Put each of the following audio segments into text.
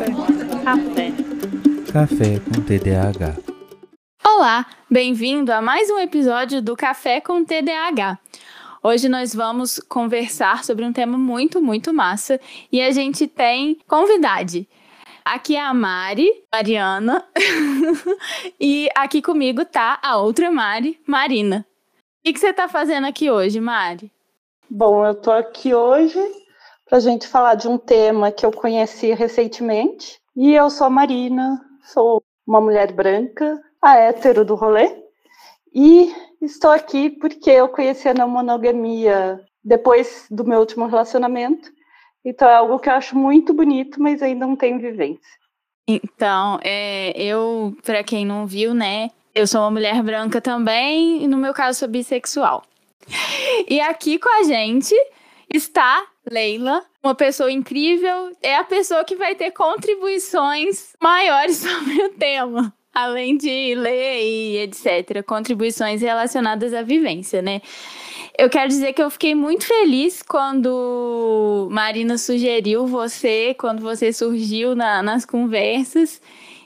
Café. Café com TDAH. Olá, bem-vindo a mais um episódio do Café com TDAH. Hoje nós vamos conversar sobre um tema muito, muito massa e a gente tem convidade. Aqui é a Mari, Mariana, e aqui comigo tá a outra Mari, Marina. O que, que você tá fazendo aqui hoje, Mari? Bom, eu tô aqui hoje para a gente falar de um tema que eu conheci recentemente. E eu sou a Marina, sou uma mulher branca, a hétero do rolê. E estou aqui porque eu conheci a não monogamia depois do meu último relacionamento. Então é algo que eu acho muito bonito, mas ainda não tenho vivência. Então, é, eu, para quem não viu, né, eu sou uma mulher branca também, e no meu caso sou bissexual. E aqui com a gente está Leila, uma pessoa incrível, é a pessoa que vai ter contribuições maiores sobre o tema. Além de ler e etc. Contribuições relacionadas à vivência, né? Eu quero dizer que eu fiquei muito feliz quando Marina sugeriu você, quando você surgiu na, nas conversas.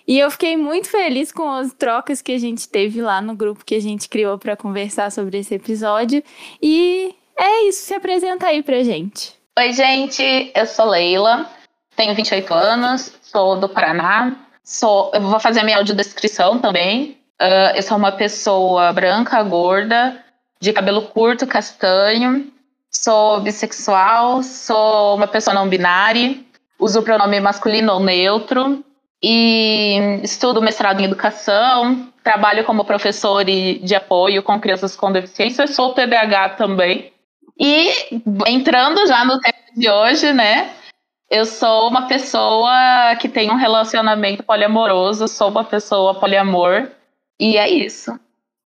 E eu fiquei muito feliz com as trocas que a gente teve lá no grupo que a gente criou para conversar sobre esse episódio. E é isso, se apresenta aí pra gente. Oi, gente, eu sou Leila, tenho 28 anos, sou do Paraná. Sou, eu vou fazer a minha audiodescrição também. Uh, eu sou uma pessoa branca, gorda, de cabelo curto, castanho. Sou bissexual, sou uma pessoa não binária, uso o pronome masculino ou neutro e estudo mestrado em educação, trabalho como professor de apoio com crianças com deficiência, sou TDAH também. E entrando já no tema de hoje, né? Eu sou uma pessoa que tem um relacionamento poliamoroso, sou uma pessoa poliamor, e é isso.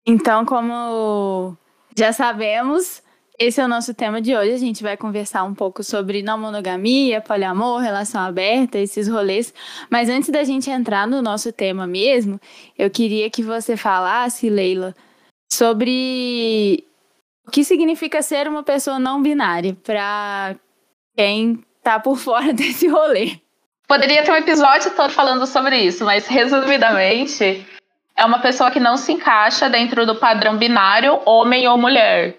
Então, como já sabemos, esse é o nosso tema de hoje. A gente vai conversar um pouco sobre não monogamia, poliamor, relação aberta, esses rolês. Mas antes da gente entrar no nosso tema mesmo, eu queria que você falasse, Leila, sobre o que significa ser uma pessoa não binária para quem tá por fora desse rolê. Poderia ter um episódio todo falando sobre isso, mas resumidamente, é uma pessoa que não se encaixa dentro do padrão binário homem ou mulher.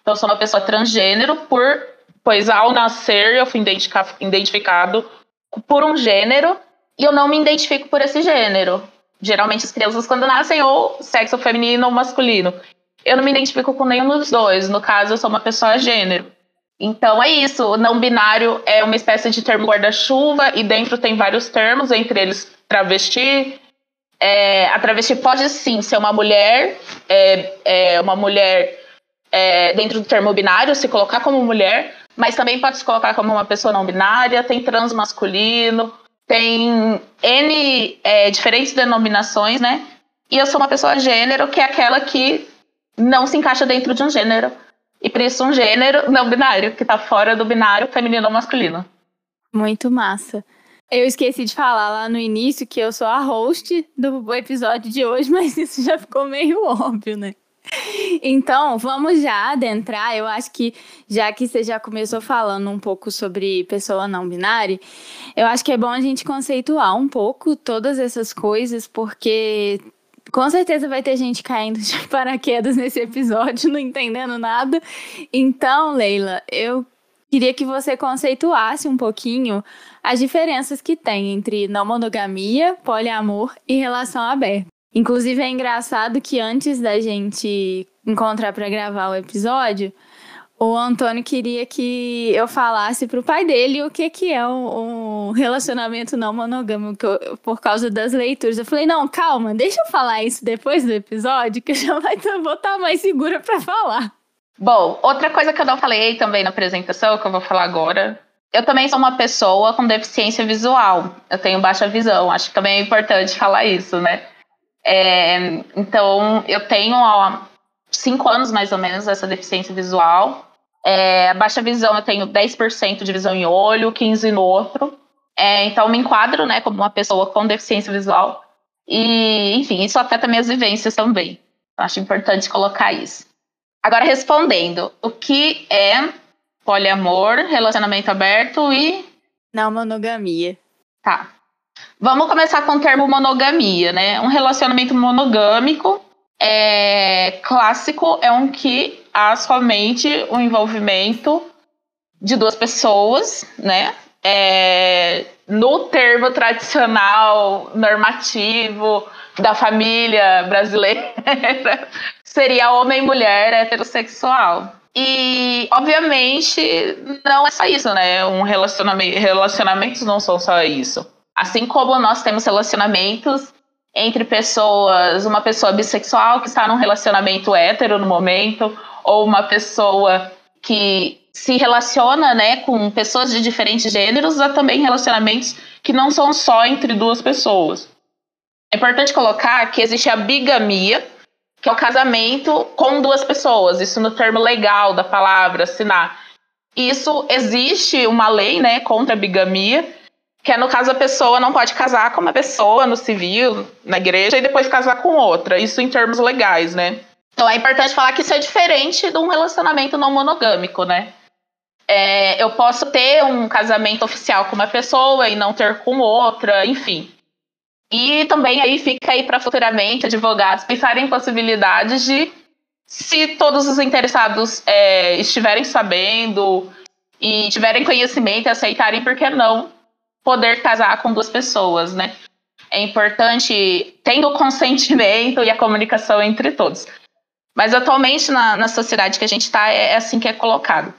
Então, sou uma pessoa transgênero, por, pois ao nascer eu fui identificado por um gênero e eu não me identifico por esse gênero. Geralmente as crianças quando nascem ou sexo feminino ou masculino. Eu não me identifico com nenhum dos dois. No caso, eu sou uma pessoa gênero. Então é isso. O não binário é uma espécie de termo guarda-chuva e dentro tem vários termos, entre eles travesti. É, a travesti pode sim ser uma mulher, é, é uma mulher é, dentro do termo binário, se colocar como mulher, mas também pode se colocar como uma pessoa não binária. Tem transmasculino, tem N é, diferentes denominações, né? E eu sou uma pessoa gênero, que é aquela que não se encaixa dentro de um gênero. E por isso um gênero não binário, que tá fora do binário feminino ou masculino. Muito massa. Eu esqueci de falar lá no início que eu sou a host do episódio de hoje, mas isso já ficou meio óbvio, né? Então, vamos já adentrar. Eu acho que, já que você já começou falando um pouco sobre pessoa não binária, eu acho que é bom a gente conceituar um pouco todas essas coisas, porque com certeza vai ter gente caindo de paraquedas nesse episódio, não entendendo nada. Então, Leila, eu queria que você conceituasse um pouquinho as diferenças que tem entre não monogamia, poliamor e relação aberta. Inclusive, é engraçado que antes da gente encontrar para gravar o episódio, o Antônio queria que eu falasse pro pai dele o que, que é um, um relacionamento não monogâmico por causa das leituras. Eu falei, não, calma, deixa eu falar isso depois do episódio, que já vai, vou estar tá mais segura para falar. Bom, outra coisa que eu não falei também na apresentação, que eu vou falar agora, eu também sou uma pessoa com deficiência visual. Eu tenho baixa visão. Acho que também é importante falar isso, né? É, então, eu tenho há cinco anos mais ou menos essa deficiência visual. É, baixa visão, eu tenho 10% de visão em olho, 15% no outro. É, então, me enquadro né, como uma pessoa com deficiência visual. E, enfim, isso afeta minhas vivências também. Acho importante colocar isso. Agora, respondendo, o que é poliamor, relacionamento aberto e. Não monogamia. Tá. Vamos começar com o termo monogamia, né? Um relacionamento monogâmico é, clássico é um que há somente o envolvimento de duas pessoas, né? É, no termo tradicional, normativo da família brasileira, seria homem e mulher heterossexual. E, obviamente, não é só isso, né? Um relacionamento, relacionamentos não são só isso. Assim como nós temos relacionamentos entre pessoas, uma pessoa bissexual que está num relacionamento hétero no momento, ou uma pessoa que se relaciona né, com pessoas de diferentes gêneros, há também relacionamentos que não são só entre duas pessoas. É importante colocar que existe a bigamia, que é o casamento com duas pessoas, isso no termo legal da palavra, assinar. Isso existe uma lei né, contra a bigamia, que é no caso a pessoa não pode casar com uma pessoa no civil, na igreja, e depois casar com outra, isso em termos legais, né? Então é importante falar que isso é diferente de um relacionamento não monogâmico, né? É, eu posso ter um casamento oficial com uma pessoa e não ter com outra, enfim. E também aí fica aí para futuramente advogados pensarem em possibilidades de, se todos os interessados é, estiverem sabendo e tiverem conhecimento e aceitarem, por que não poder casar com duas pessoas, né? É importante tendo o consentimento e a comunicação entre todos. Mas atualmente, na, na sociedade que a gente está, é, é, assim que é colocado.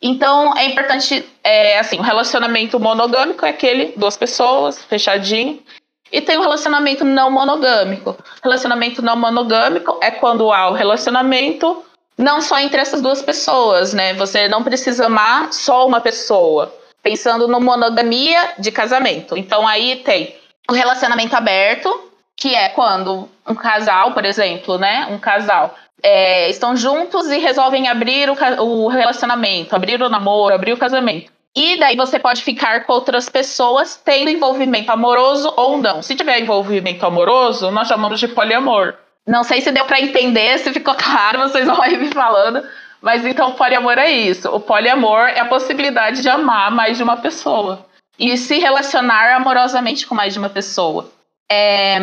Então, é importante, é, assim, o relacionamento monogâmico é aquele, duas pessoas, fechadinho. E tem o relacionamento não monogâmico. Relacionamento não monogâmico é quando há o relacionamento não só entre essas duas pessoas, né? Você não precisa amar só uma pessoa. Pensando no monogamia de casamento. Então, aí tem o relacionamento aberto, que é quando um casal, por exemplo, né? Um casal é, estão juntos e resolvem abrir o, o relacionamento, abrir o namoro, abrir o casamento. E daí você pode ficar com outras pessoas tendo envolvimento amoroso ou não. Se tiver envolvimento amoroso, nós chamamos de poliamor. Não sei se deu para entender, se ficou claro, vocês vão aí me falando. Mas então, poliamor é isso. O poliamor é a possibilidade de amar mais de uma pessoa e se relacionar amorosamente com mais de uma pessoa é,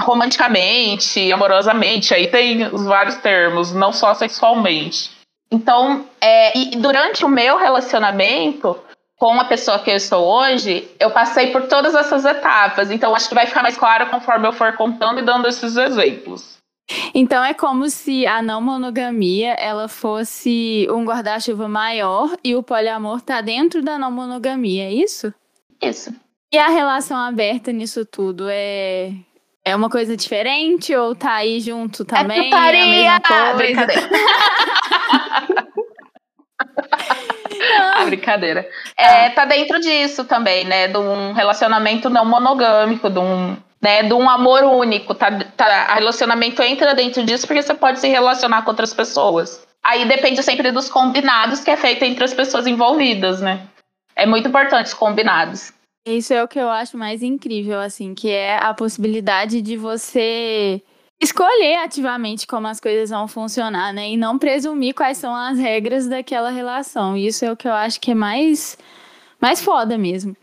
romanticamente, amorosamente, aí tem os vários termos, não só sexualmente. Então, é, e durante o meu relacionamento com a pessoa que eu estou hoje, eu passei por todas essas etapas. Então, acho que vai ficar mais claro conforme eu for contando e dando esses exemplos. Então é como se a não monogamia ela fosse um guarda-chuva maior e o poliamor está dentro da não monogamia, é isso? Isso. E a relação aberta nisso tudo é é uma coisa diferente ou tá aí junto também? É putaria! É a? Brincadeira. ah, brincadeira. É, tá dentro disso também, né? De um relacionamento não monogâmico, de um, né, de um amor único. Tá, tá, relacionamento entra dentro disso porque você pode se relacionar com outras pessoas. Aí depende sempre dos combinados que é feito entre as pessoas envolvidas, né? É muito importante os combinados. Isso é o que eu acho mais incrível, assim, que é a possibilidade de você escolher ativamente como as coisas vão funcionar, né? E não presumir quais são as regras daquela relação. Isso é o que eu acho que é mais, mais foda mesmo.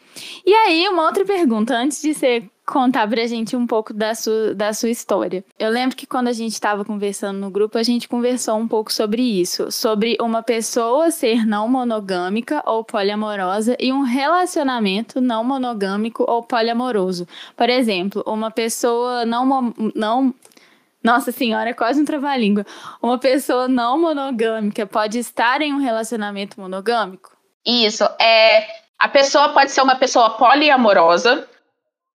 E aí, uma outra pergunta, antes de ser contar pra gente um pouco da sua, da sua história. Eu lembro que quando a gente estava conversando no grupo, a gente conversou um pouco sobre isso, sobre uma pessoa ser não monogâmica ou poliamorosa e um relacionamento não monogâmico ou poliamoroso. Por exemplo, uma pessoa não não nossa senhora, é quase um trava-língua. Uma pessoa não monogâmica pode estar em um relacionamento monogâmico? Isso, é a pessoa pode ser uma pessoa poliamorosa,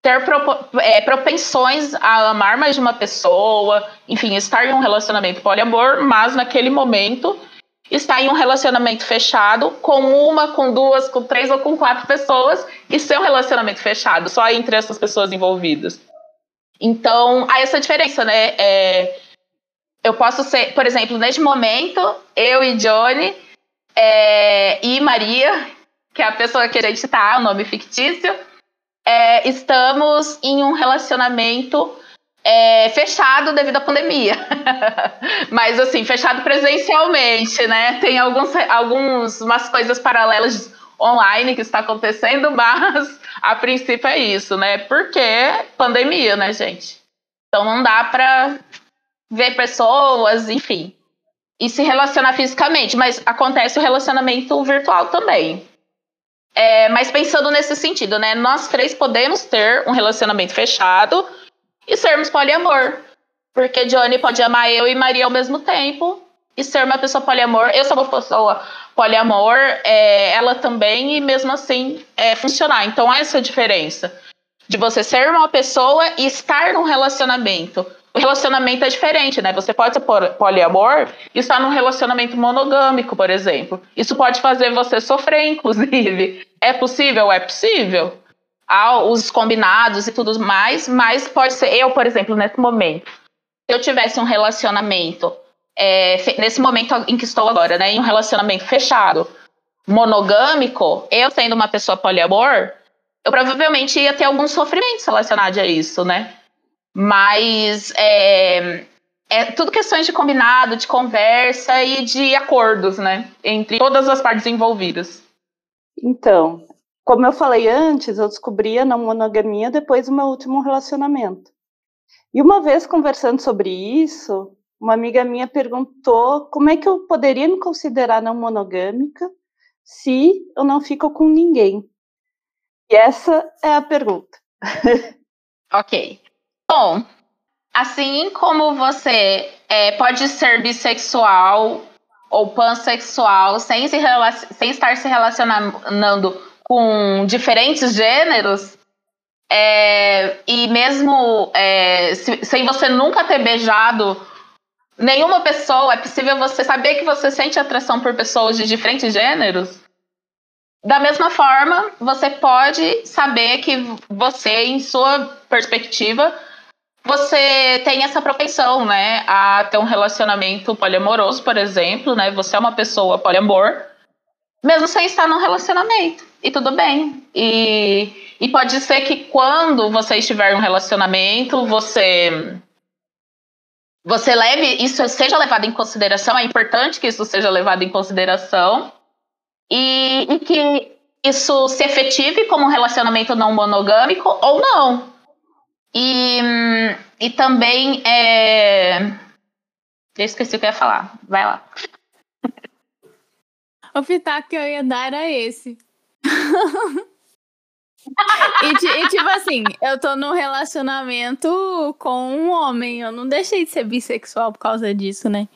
ter é, propensões a amar mais de uma pessoa, enfim, estar em um relacionamento poliamor, mas naquele momento estar em um relacionamento fechado com uma, com duas, com três ou com quatro pessoas e ser um relacionamento fechado, só entre essas pessoas envolvidas. Então, há essa diferença, né? É, eu posso ser, por exemplo, neste momento, eu e Johnny é, e Maria, que é a pessoa que a gente tá, o nome fictício, é, estamos em um relacionamento é, fechado devido à pandemia. Mas assim, fechado presencialmente, né? Tem alguns, alguns umas coisas paralelas online que está acontecendo, mas a princípio é isso, né? Porque pandemia, né, gente? Então não dá para ver pessoas, enfim, e se relacionar fisicamente, mas acontece o relacionamento virtual também. É, mas pensando nesse sentido, né? Nós três podemos ter um relacionamento fechado e sermos poliamor. Porque Johnny pode amar eu e Maria ao mesmo tempo e ser uma pessoa poliamor. Eu sou uma pessoa poliamor, é, ela também, e mesmo assim é, funcionar. Então, essa é a diferença de você ser uma pessoa e estar num relacionamento. O relacionamento é diferente, né? Você pode ser poliamor e estar num relacionamento monogâmico, por exemplo. Isso pode fazer você sofrer, inclusive. É possível? É possível. Há os combinados e tudo mais, mas pode ser. Eu, por exemplo, nesse momento, se eu tivesse um relacionamento, é, nesse momento em que estou agora, né? Em um relacionamento fechado, monogâmico, eu sendo uma pessoa poliamor, eu provavelmente ia ter alguns sofrimentos relacionados a isso, né? Mas é, é tudo questões de combinado, de conversa e de acordos, né? Entre todas as partes envolvidas. Então, como eu falei antes, eu descobri a não monogamia depois do meu último relacionamento. E uma vez conversando sobre isso, uma amiga minha perguntou como é que eu poderia me considerar não monogâmica se eu não fico com ninguém. E essa é a pergunta. ok. Bom, assim como você é, pode ser bissexual ou pansexual sem, se sem estar se relacionando com diferentes gêneros, é, e mesmo é, se, sem você nunca ter beijado nenhuma pessoa, é possível você saber que você sente atração por pessoas de diferentes gêneros. Da mesma forma, você pode saber que você, em sua perspectiva, você tem essa propensão, né, a ter um relacionamento poliamoroso, por exemplo, né? Você é uma pessoa poliamor, mesmo sem estar num relacionamento. E tudo bem. E, e pode ser que quando você estiver em um relacionamento, você você leve isso seja levado em consideração, é importante que isso seja levado em consideração e, e que isso se efetive como um relacionamento não monogâmico ou não. E, e também é... Eu esqueci o que eu ia falar. Vai lá. O pitaco que eu ia dar era esse. e, e, tipo assim, eu tô num relacionamento com um homem. Eu não deixei de ser bissexual por causa disso, né?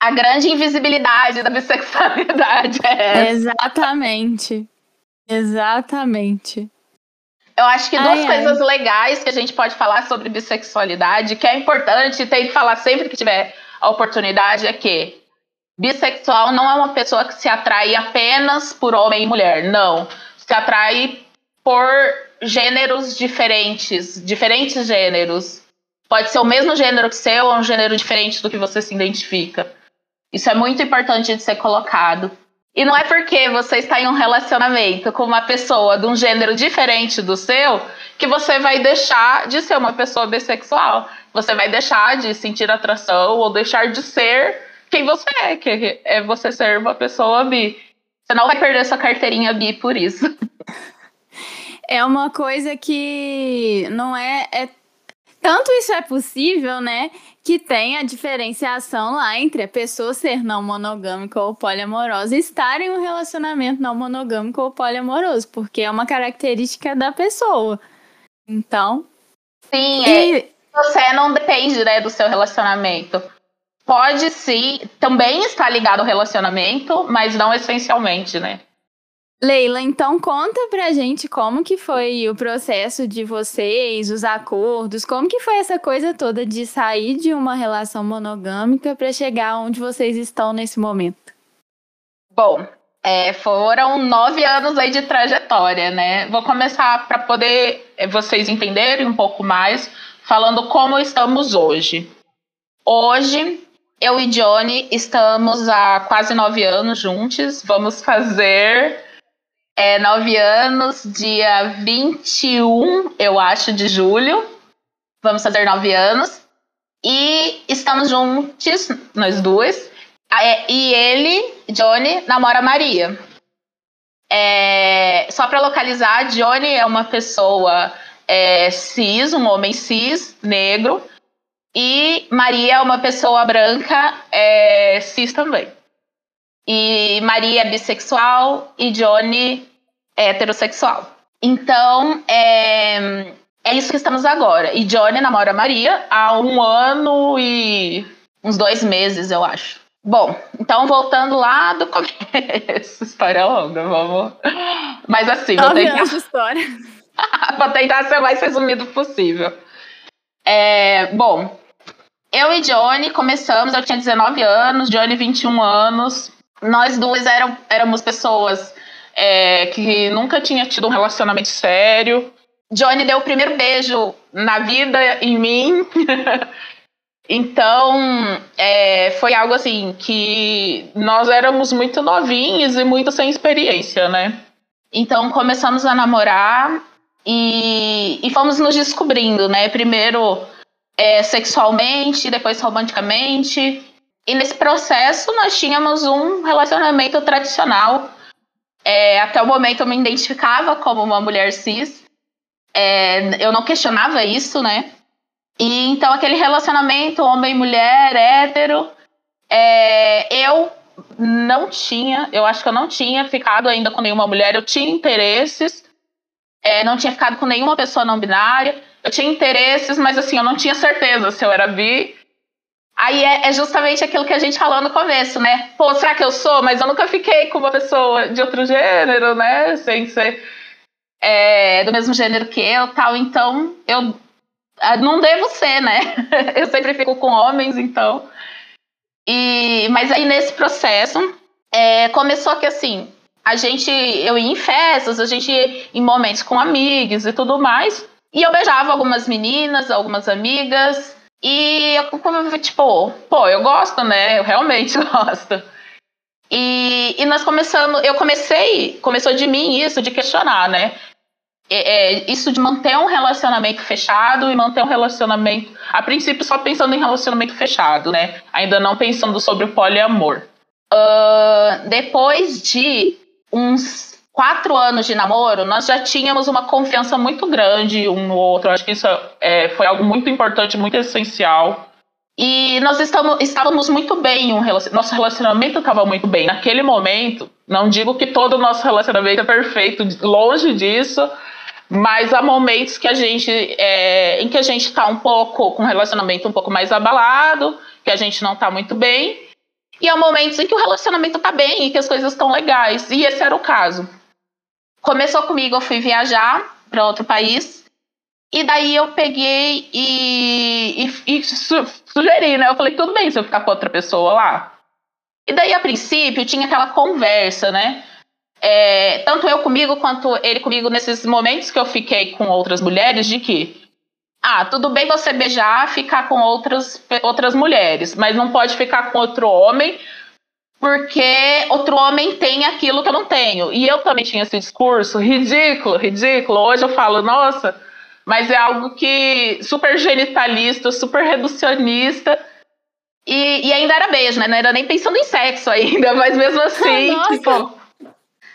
A grande invisibilidade da bissexualidade é essa. Exatamente. Exatamente. Eu acho que duas ai, coisas ai. legais que a gente pode falar sobre bissexualidade, que é importante, tem que falar sempre que tiver a oportunidade, é que bissexual não é uma pessoa que se atrai apenas por homem e mulher, não. Se atrai por gêneros diferentes, diferentes gêneros. Pode ser o mesmo gênero que seu ou um gênero diferente do que você se identifica. Isso é muito importante de ser colocado. E não é porque você está em um relacionamento com uma pessoa de um gênero diferente do seu que você vai deixar de ser uma pessoa bissexual. Você vai deixar de sentir atração ou deixar de ser quem você é, que é você ser uma pessoa bi. Você não vai perder sua carteirinha bi por isso. É uma coisa que não é, é tanto isso é possível, né? Que tem a diferenciação lá entre a pessoa ser não monogâmica ou poliamorosa e estar em um relacionamento não monogâmico ou poliamoroso, porque é uma característica da pessoa. Então. Sim, e... é, você não depende né, do seu relacionamento. Pode sim, também estar ligado ao relacionamento, mas não essencialmente, né? Leila, então conta pra gente como que foi o processo de vocês, os acordos, como que foi essa coisa toda de sair de uma relação monogâmica para chegar onde vocês estão nesse momento? Bom, é, foram nove anos aí de trajetória, né? Vou começar para poder é, vocês entenderem um pouco mais, falando como estamos hoje. Hoje, eu e Johnny estamos há quase nove anos juntos. Vamos fazer é, nove anos, dia 21, eu acho, de julho. Vamos fazer nove anos. E estamos juntos, nós duas. É, e ele, Johnny, namora Maria. É, só para localizar, Johnny é uma pessoa é, cis, um homem cis, negro. E Maria é uma pessoa branca, é, cis também. E Maria é bissexual e Johnny é heterossexual. Então, é, é isso que estamos agora. E Johnny namora Maria há um ano e uns dois meses, eu acho. Bom, então voltando lá do começo. História é longa, vamos. Mas assim, vou tentar... história. vou tentar ser o mais resumido possível. É, bom, eu e Johnny começamos, eu tinha 19 anos, Johnny 21 anos. Nós duas eram, éramos pessoas é, que nunca tinha tido um relacionamento sério. Johnny deu o primeiro beijo na vida em mim. então, é, foi algo assim que nós éramos muito novinhos e muito sem experiência, né? Então, começamos a namorar e, e fomos nos descobrindo, né? Primeiro é, sexualmente, depois romanticamente. E nesse processo, nós tínhamos um relacionamento tradicional. É, até o momento, eu me identificava como uma mulher cis. É, eu não questionava isso, né? E então aquele relacionamento homem-mulher, hétero, é, eu não tinha, eu acho que eu não tinha ficado ainda com nenhuma mulher, eu tinha interesses, é, não tinha ficado com nenhuma pessoa não binária, eu tinha interesses, mas assim, eu não tinha certeza se eu era bi. Aí é, é justamente aquilo que a gente falou no começo, né? Pô, será que eu sou? Mas eu nunca fiquei com uma pessoa de outro gênero, né? Sem ser é, do mesmo gênero que eu, tal. Então, eu ah, não devo ser, né? eu sempre fico com homens, então. E, mas aí nesse processo é, começou que assim a gente eu ia em festas, a gente ia em momentos com amigos e tudo mais. E eu beijava algumas meninas, algumas amigas. E eu, tipo, pô, eu gosto, né? Eu realmente gosto. E, e nós começamos, eu comecei, começou de mim isso, de questionar, né? É, é, isso de manter um relacionamento fechado e manter um relacionamento, a princípio só pensando em relacionamento fechado, né? Ainda não pensando sobre o poliamor. Uh, depois de uns quatro anos de namoro, nós já tínhamos uma confiança muito grande um no outro. Acho que isso é, foi algo muito importante, muito essencial. E nós estamos, estávamos muito bem, um nosso relacionamento estava muito bem. Naquele momento, não digo que todo o nosso relacionamento é perfeito, longe disso, mas há momentos que a gente, é, em que a gente está um pouco com um relacionamento um pouco mais abalado, que a gente não está muito bem, e há momentos em que o relacionamento está bem e que as coisas estão legais. E esse era o caso. Começou comigo, eu fui viajar para outro país, e daí eu peguei e, e, e su sugeri, né? Eu falei, tudo bem se eu ficar com outra pessoa lá. E daí, a princípio, tinha aquela conversa, né? é, tanto eu comigo quanto ele comigo nesses momentos que eu fiquei com outras mulheres, de que ah, tudo bem você beijar, ficar com outras, outras mulheres, mas não pode ficar com outro homem, porque outro homem tem aquilo que eu não tenho. E eu também tinha esse discurso ridículo, ridículo. Hoje eu falo, nossa, mas é algo que super genitalista, super reducionista. E, e ainda era beijo, né? Não era nem pensando em sexo ainda, mas mesmo assim, tipo.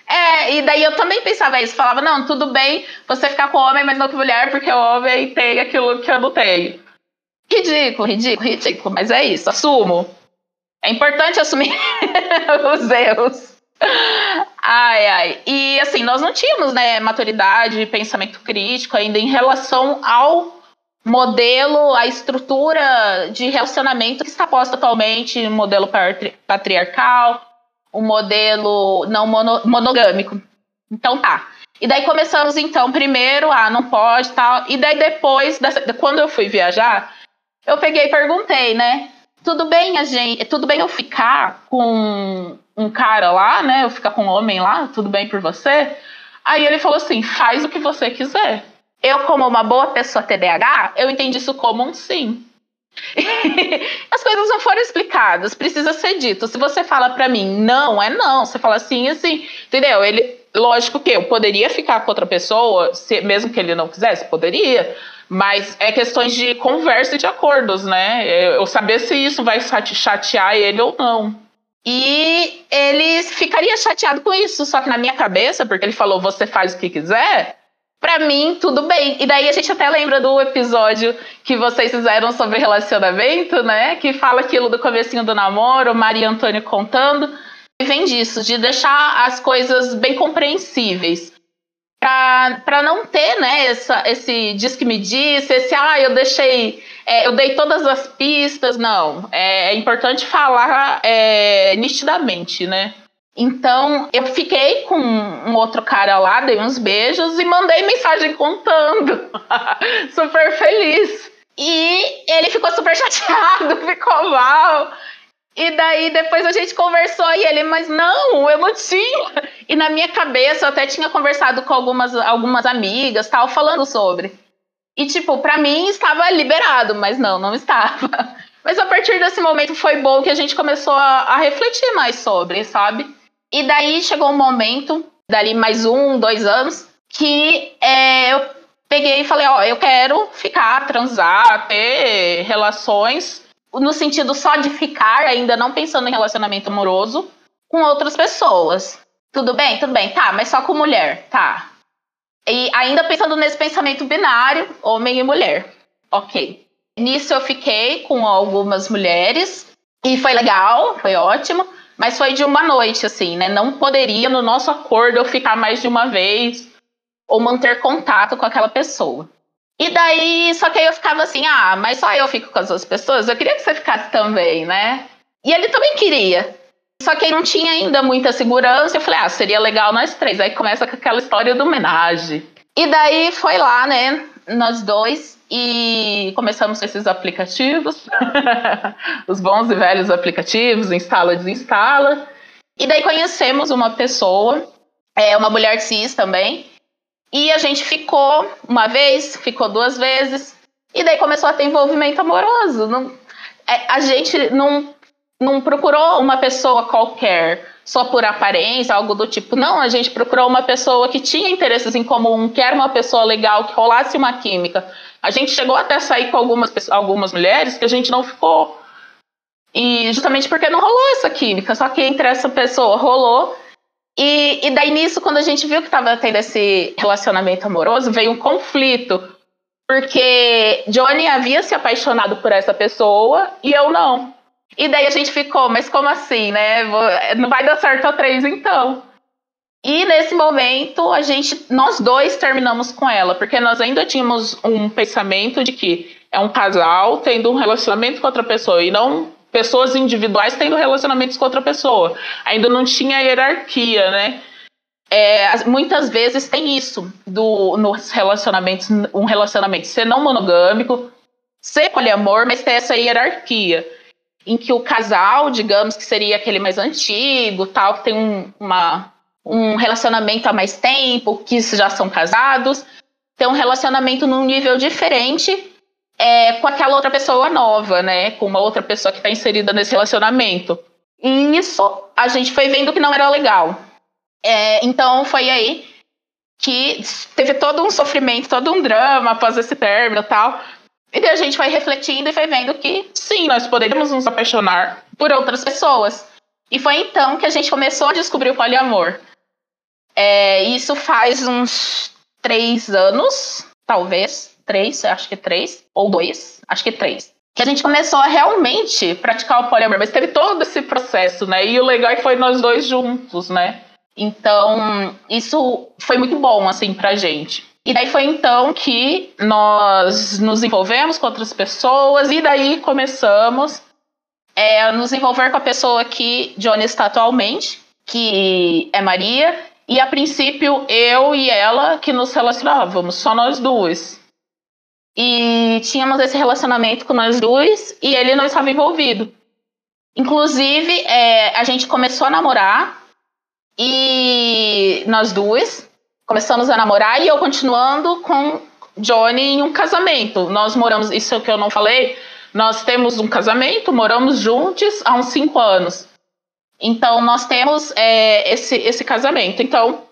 É, e daí eu também pensava isso, falava, não, tudo bem você ficar com homem, mas não com mulher, porque o homem tem aquilo que eu não tenho. Ridículo, ridículo, ridículo, mas é isso, assumo. É importante assumir os erros. Ai, ai. E assim, nós não tínhamos, né, maturidade, pensamento crítico ainda em relação ao modelo, a estrutura de relacionamento que está posta atualmente, modelo patriarcal, um modelo não mono, monogâmico. Então tá. E daí começamos então, primeiro, ah, não pode tal. E daí depois, dessa, quando eu fui viajar, eu peguei e perguntei, né? Tudo bem a gente, tudo bem eu ficar com um cara lá, né? Eu ficar com um homem lá, tudo bem por você? Aí ele falou assim: faz o que você quiser. Eu, como uma boa pessoa TDAH, eu entendi isso como um sim. As coisas não foram explicadas, precisa ser dito. Se você fala para mim não, é não. Você fala assim, assim, entendeu? Ele, lógico que eu poderia ficar com outra pessoa, se, mesmo que ele não quisesse, poderia. Mas é questões de conversa e de acordos, né? Eu saber se isso vai chatear ele ou não. E ele ficaria chateado com isso, só que na minha cabeça, porque ele falou você faz o que quiser, para mim tudo bem. E daí a gente até lembra do episódio que vocês fizeram sobre relacionamento, né? Que fala aquilo do comecinho do namoro, Maria Antônio contando. E vem disso, de deixar as coisas bem compreensíveis para não ter né, essa, esse diz que me disse, esse ah, eu deixei, é, eu dei todas as pistas, não. É, é importante falar é, nitidamente, né? Então, eu fiquei com um outro cara lá, dei uns beijos e mandei mensagem contando. super feliz. E ele ficou super chateado, ficou mal. E daí depois a gente conversou e ele, mas não, eu não tinha. E na minha cabeça eu até tinha conversado com algumas, algumas amigas, tal, falando sobre. E tipo, para mim estava liberado, mas não, não estava. Mas a partir desse momento foi bom que a gente começou a, a refletir mais sobre, sabe? E daí chegou um momento, dali mais um, dois anos, que é, eu peguei e falei, ó, eu quero ficar, transar, ter relações no sentido só de ficar, ainda não pensando em relacionamento amoroso, com outras pessoas. Tudo bem? Tudo bem. Tá, mas só com mulher. Tá. E ainda pensando nesse pensamento binário, homem e mulher. Ok. Nisso eu fiquei com algumas mulheres e foi legal, foi ótimo, mas foi de uma noite, assim, né? Não poderia, no nosso acordo, eu ficar mais de uma vez ou manter contato com aquela pessoa. E daí, só que aí eu ficava assim, ah, mas só eu fico com as outras pessoas, eu queria que você ficasse também, né? E ele também queria. Só que aí não tinha ainda muita segurança, eu falei, ah, seria legal nós três. Aí começa com aquela história do homenagem. E daí foi lá, né, nós dois, e começamos com esses aplicativos, os bons e velhos aplicativos, instala, desinstala. E daí conhecemos uma pessoa, é uma mulher cis também, e a gente ficou uma vez, ficou duas vezes, e daí começou a ter envolvimento amoroso. Não, é, a gente não, não procurou uma pessoa qualquer, só por aparência, algo do tipo. Não, a gente procurou uma pessoa que tinha interesses em comum, que era uma pessoa legal, que rolasse uma química. A gente chegou até a sair com algumas, algumas mulheres que a gente não ficou. E justamente porque não rolou essa química. Só que entre essa pessoa rolou e, e daí nisso, quando a gente viu que estava tendo esse relacionamento amoroso, veio um conflito. Porque Johnny havia se apaixonado por essa pessoa e eu não. E daí a gente ficou, mas como assim, né? Não vai dar certo a três então. E nesse momento, a gente, nós dois terminamos com ela, porque nós ainda tínhamos um pensamento de que é um casal tendo um relacionamento com outra pessoa e não pessoas individuais tendo relacionamentos com outra pessoa. Ainda não tinha hierarquia, né? É, muitas vezes tem isso do, nos relacionamentos, um relacionamento ser não monogâmico, ser poliamor, mas ter essa hierarquia. Em que o casal, digamos que seria aquele mais antigo, tal, que tem um, uma, um relacionamento há mais tempo, que já são casados, tem um relacionamento num nível diferente é, com aquela outra pessoa nova, né? Com uma outra pessoa que está inserida nesse relacionamento. E isso a gente foi vendo que não era legal. É, então foi aí que teve todo um sofrimento, todo um drama após esse término e tal. E a gente foi refletindo e foi vendo que sim, nós poderíamos nos apaixonar por outras pessoas. E foi então que a gente começou a descobrir o poliamor. É, isso faz uns três anos, talvez três, acho que três, ou dois, acho que três. Que a gente começou a realmente praticar o poliamor, mas teve todo esse processo, né? E o legal é foi nós dois juntos, né? Então, isso foi muito bom, assim, pra gente. E daí foi então que nós nos envolvemos com outras pessoas, e daí começamos é, a nos envolver com a pessoa que Johnny está atualmente, que é Maria, e a princípio eu e ela que nos relacionávamos, só nós duas. E tínhamos esse relacionamento com nós dois e ele não estava envolvido. Inclusive, é, a gente começou a namorar e nós duas começamos a namorar e eu continuando com Johnny em um casamento. Nós moramos, isso é o que eu não falei, nós temos um casamento, moramos juntos há uns cinco anos. Então, nós temos é, esse, esse casamento. Então,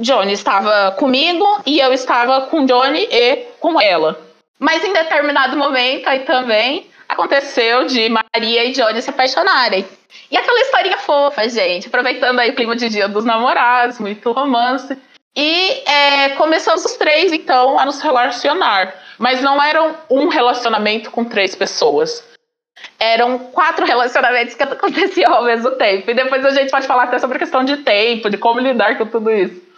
Johnny estava comigo e eu estava com Johnny e com ela. Mas em determinado momento, aí também aconteceu de Maria e Johnny se apaixonarem. E aquela historinha fofa, gente, aproveitando aí o clima de dia dos namorados, muito romance. E é, começamos os três, então, a nos relacionar. Mas não era um relacionamento com três pessoas. Eram quatro relacionamentos que aconteciam ao mesmo tempo. E depois a gente pode falar até sobre a questão de tempo, de como lidar com tudo isso.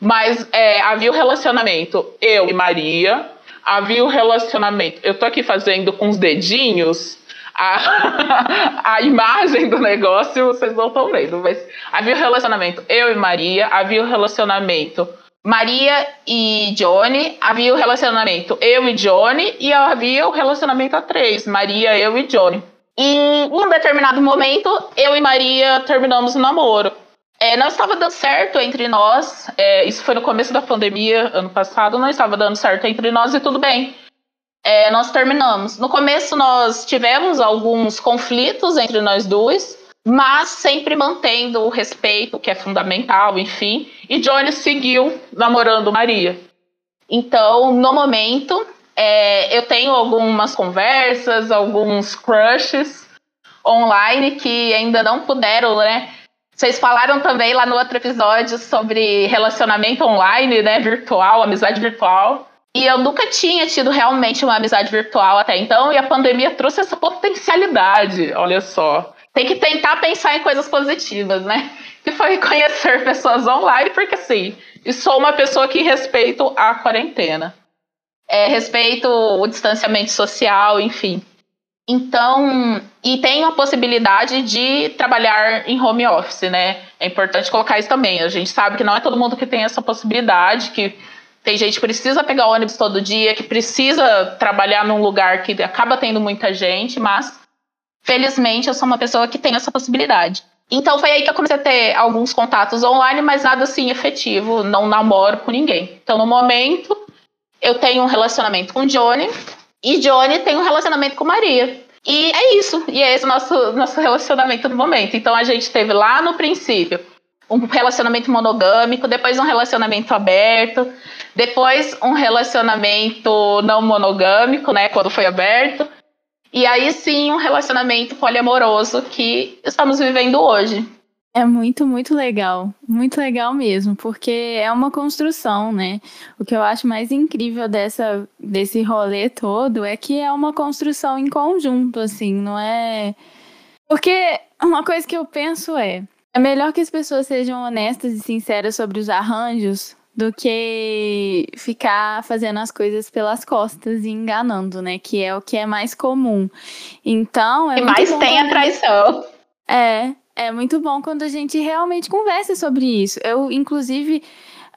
Mas é, havia o relacionamento eu e Maria, havia o relacionamento. Eu tô aqui fazendo com os dedinhos a, a imagem do negócio, vocês não estão vendo, mas havia o relacionamento eu e Maria, havia o relacionamento Maria e Johnny, havia o relacionamento eu e Johnny, e havia o relacionamento a três, Maria, eu e Johnny. E em um determinado momento, eu e Maria terminamos o namoro. É, não estava dando certo entre nós. É, isso foi no começo da pandemia, ano passado, não estava dando certo entre nós e tudo bem. É, nós terminamos. No começo nós tivemos alguns conflitos entre nós dois, mas sempre mantendo o respeito, que é fundamental, enfim. E Johnny seguiu namorando Maria. Então, no momento, é, eu tenho algumas conversas, alguns crushes online que ainda não puderam, né? Vocês falaram também lá no outro episódio sobre relacionamento online, né? Virtual, amizade virtual. E eu nunca tinha tido realmente uma amizade virtual até então, e a pandemia trouxe essa potencialidade, olha só. Tem que tentar pensar em coisas positivas, né? Que foi conhecer pessoas online, porque assim, eu sou uma pessoa que respeito a quarentena. É, respeito o distanciamento social, enfim. Então, e tem a possibilidade de trabalhar em home office, né? É importante colocar isso também. A gente sabe que não é todo mundo que tem essa possibilidade, que tem gente que precisa pegar ônibus todo dia, que precisa trabalhar num lugar que acaba tendo muita gente, mas felizmente eu sou uma pessoa que tem essa possibilidade. Então foi aí que eu comecei a ter alguns contatos online, mas nada assim efetivo, não namoro com ninguém. Então no momento eu tenho um relacionamento com Johnny, e Johnny tem um relacionamento com Maria. E é isso. E é esse o nosso, nosso relacionamento no momento. Então a gente teve lá no princípio um relacionamento monogâmico, depois um relacionamento aberto, depois um relacionamento não monogâmico, né, quando foi aberto. E aí sim um relacionamento poliamoroso que estamos vivendo hoje. É muito, muito legal. Muito legal mesmo, porque é uma construção, né? O que eu acho mais incrível dessa, desse rolê todo é que é uma construção em conjunto, assim, não é. Porque uma coisa que eu penso é: é melhor que as pessoas sejam honestas e sinceras sobre os arranjos do que ficar fazendo as coisas pelas costas e enganando, né? Que é o que é mais comum. Então. É e mais tem a traição. É, é muito bom quando a gente realmente conversa sobre isso. Eu, inclusive,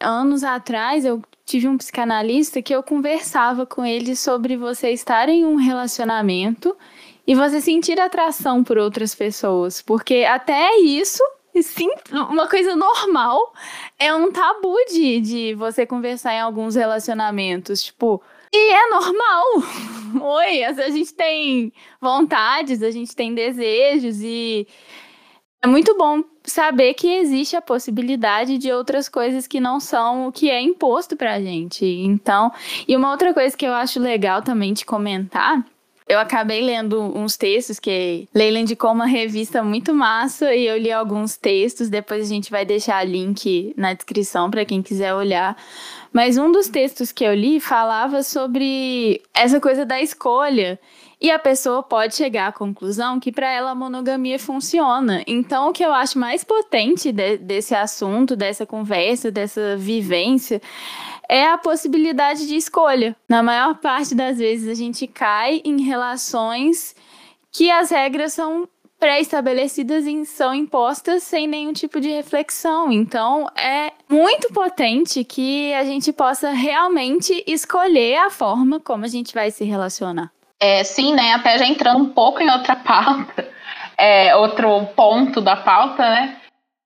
anos atrás, eu tive um psicanalista que eu conversava com ele sobre você estar em um relacionamento e você sentir atração por outras pessoas. Porque até isso, sim, uma coisa normal, é um tabu de, de você conversar em alguns relacionamentos. Tipo, e é normal. Oi, a gente tem vontades, a gente tem desejos e é muito bom saber que existe a possibilidade de outras coisas que não são o que é imposto pra gente. Então, e uma outra coisa que eu acho legal também de comentar eu acabei lendo uns textos que Leila indicou uma revista muito massa e eu li alguns textos. Depois a gente vai deixar link na descrição para quem quiser olhar. Mas um dos textos que eu li falava sobre essa coisa da escolha e a pessoa pode chegar à conclusão que para ela a monogamia funciona. Então, o que eu acho mais potente de, desse assunto, dessa conversa, dessa vivência, é a possibilidade de escolha. Na maior parte das vezes, a gente cai em relações que as regras são pré-estabelecidas e são impostas sem nenhum tipo de reflexão. Então, é muito potente que a gente possa realmente escolher a forma como a gente vai se relacionar. É, sim, né? Até já entrando um pouco em outra pauta, é, outro ponto da pauta, né?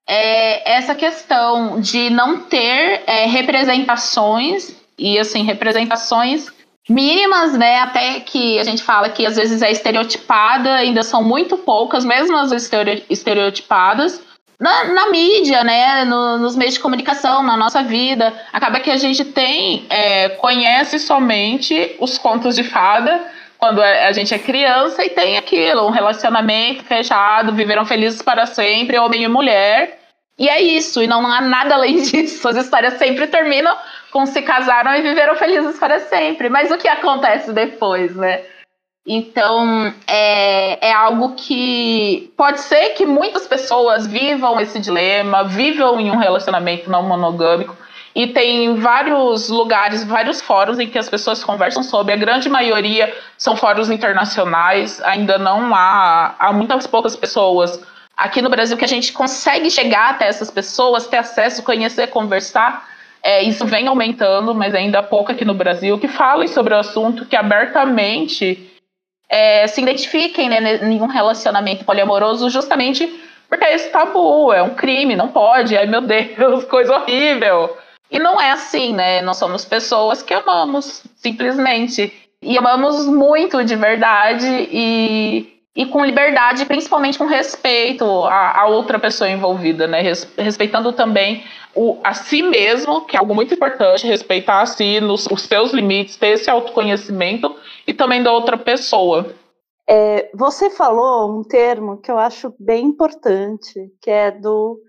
É essa questão de não ter é, representações e assim representações mínimas, né? Até que a gente fala que às vezes é estereotipada, ainda são muito poucas, mesmo as estereotipadas. Na, na mídia, né? No, nos meios de comunicação, na nossa vida, acaba que a gente tem, é, conhece somente os contos de fada quando a gente é criança e tem aquilo, um relacionamento fechado, viveram felizes para sempre, homem e mulher. E é isso, e não há nada além disso. As histórias sempre terminam com se casaram e viveram felizes para sempre. Mas o que acontece depois, né? Então, é, é algo que pode ser que muitas pessoas vivam esse dilema, vivam em um relacionamento não monogâmico. E tem vários lugares, vários fóruns em que as pessoas conversam sobre. A grande maioria são fóruns internacionais. Ainda não há, há muitas poucas pessoas aqui no Brasil que a gente consegue chegar até essas pessoas, ter acesso, conhecer, conversar. É, isso vem aumentando, mas ainda há pouco aqui no Brasil, que falem sobre o assunto, que abertamente é, se identifiquem né, em um relacionamento poliamoroso, justamente porque é esse tabu, é um crime, não pode, ai meu Deus, coisa horrível. E não é assim, né? Nós somos pessoas que amamos, simplesmente. E amamos muito de verdade e e com liberdade, principalmente com respeito à, à outra pessoa envolvida, né? Res, respeitando também o, a si mesmo, que é algo muito importante, respeitar a si, nos, os seus limites, ter esse autoconhecimento e também da outra pessoa. É, você falou um termo que eu acho bem importante, que é do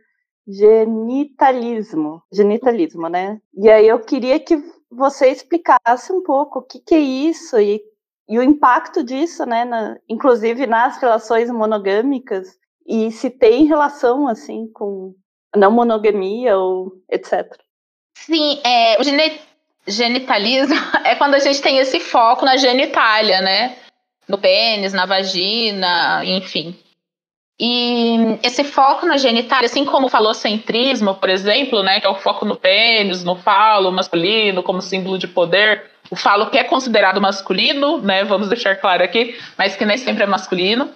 genitalismo. Genitalismo, né? E aí eu queria que você explicasse um pouco o que, que é isso e e o impacto disso, né, na, inclusive nas relações monogâmicas, e se tem relação, assim, com não monogamia ou etc. Sim, é, o genitalismo é quando a gente tem esse foco na genitália, né? No pênis, na vagina, enfim. E esse foco na genitália, assim como o falocentrismo, por exemplo, né, que é o foco no pênis, no falo masculino, como símbolo de poder, o falo que é considerado masculino, né? Vamos deixar claro aqui, mas que nem sempre é masculino.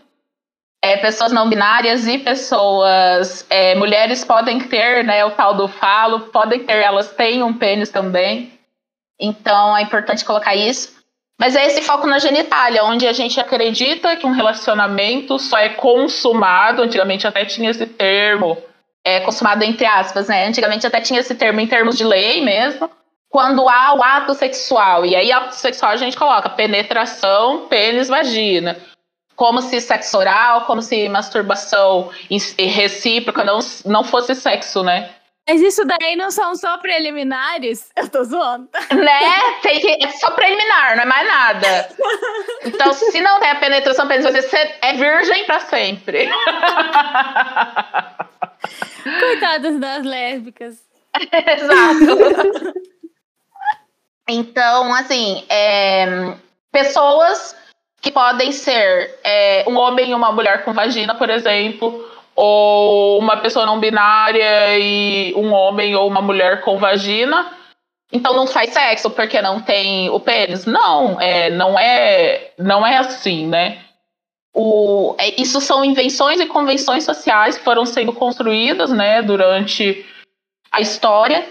É, pessoas não binárias e pessoas é, mulheres podem ter né, o tal do falo, podem ter, elas têm um pênis também. Então é importante colocar isso. Mas é esse foco na genitália, onde a gente acredita que um relacionamento só é consumado. Antigamente até tinha esse termo, é, consumado entre aspas, né? Antigamente até tinha esse termo em termos de lei mesmo quando há o ato sexual. E aí, ato sexual a gente coloca penetração, pênis, vagina. Como se sexo oral, como se masturbação recíproca não, não fosse sexo, né? Mas isso daí não são só preliminares? Eu tô zoando. Né? Tem que, é só preliminar, não é mais nada. Então, se não tem a penetração pênis, você é virgem para sempre. Coitadas das lésbicas. Exato. Então, assim, é, pessoas que podem ser é, um homem e uma mulher com vagina, por exemplo, ou uma pessoa não binária e um homem ou uma mulher com vagina. Então não faz sexo porque não tem o pênis? Não, é, não é, não é assim, né? O, é, isso são invenções e convenções sociais que foram sendo construídas, né, durante a história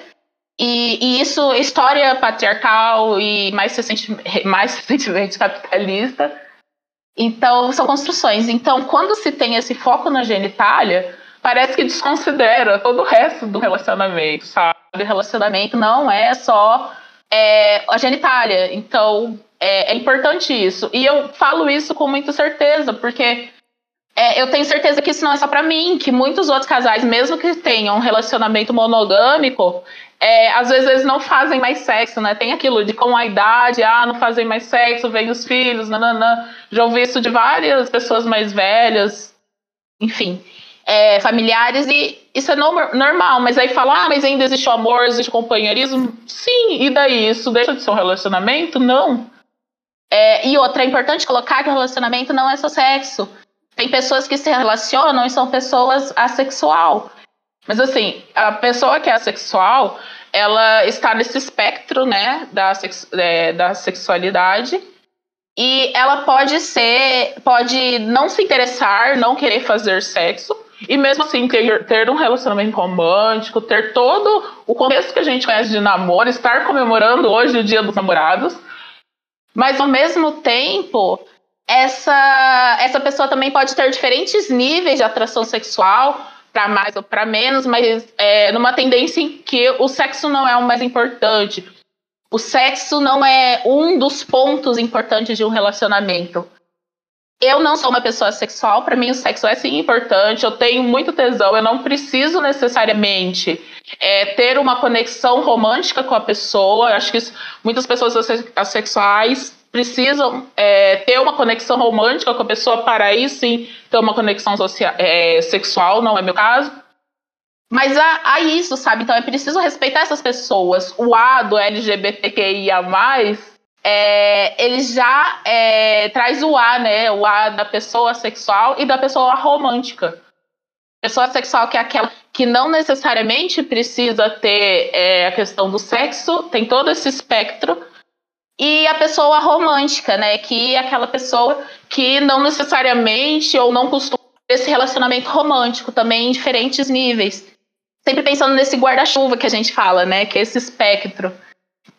e, e, isso, história patriarcal e mais, mais recentemente capitalista. Então, são construções. Então, quando se tem esse foco na genitália, parece que desconsidera todo o resto do relacionamento, sabe? O relacionamento não é só é, a genitália. Então, é, é importante isso. E eu falo isso com muita certeza, porque é, eu tenho certeza que isso não é só para mim, que muitos outros casais, mesmo que tenham um relacionamento monogâmico, é, às vezes eles não fazem mais sexo, né? Tem aquilo de com a idade, ah, não fazem mais sexo, vem os filhos, nananã. Já ouvi isso de várias pessoas mais velhas, enfim, é, familiares, e isso é no, normal, mas aí falar, ah, mas ainda existe o amor, existe o companheirismo. Sim, e daí? Isso deixa de ser um relacionamento? Não. É, e outra, é importante colocar que o relacionamento não é só sexo. Tem pessoas que se relacionam e são pessoas assexual. Mas assim, a pessoa que é assexual, ela está nesse espectro, né, da, é, da sexualidade. E ela pode ser, pode não se interessar, não querer fazer sexo, e mesmo assim ter, ter um relacionamento romântico, ter todo o contexto que a gente conhece de namoro, estar comemorando hoje o Dia dos Namorados. Mas ao mesmo tempo, essa, essa pessoa também pode ter diferentes níveis de atração sexual, para mais ou para menos, mas é, numa tendência em que o sexo não é o mais importante. O sexo não é um dos pontos importantes de um relacionamento. Eu não sou uma pessoa sexual, para mim o sexo é sim importante, eu tenho muito tesão, eu não preciso necessariamente é, ter uma conexão romântica com a pessoa. Eu acho que isso, muitas pessoas assexuais precisam é, ter uma conexão romântica com a pessoa para aí sim ter uma conexão social, é, sexual, não é meu caso. Mas há, há, isso, sabe? Então é preciso respeitar essas pessoas. O A do LGBTQIA, é, ele já é, traz o A, né? O A da pessoa sexual e da pessoa romântica. Pessoa sexual que é aquela que não necessariamente precisa ter é, a questão do sexo, tem todo esse espectro, e a pessoa romântica, né? Que é aquela pessoa que não necessariamente ou não costuma esse relacionamento romântico também em diferentes níveis. Sempre pensando nesse guarda-chuva que a gente fala, né? Que é esse espectro.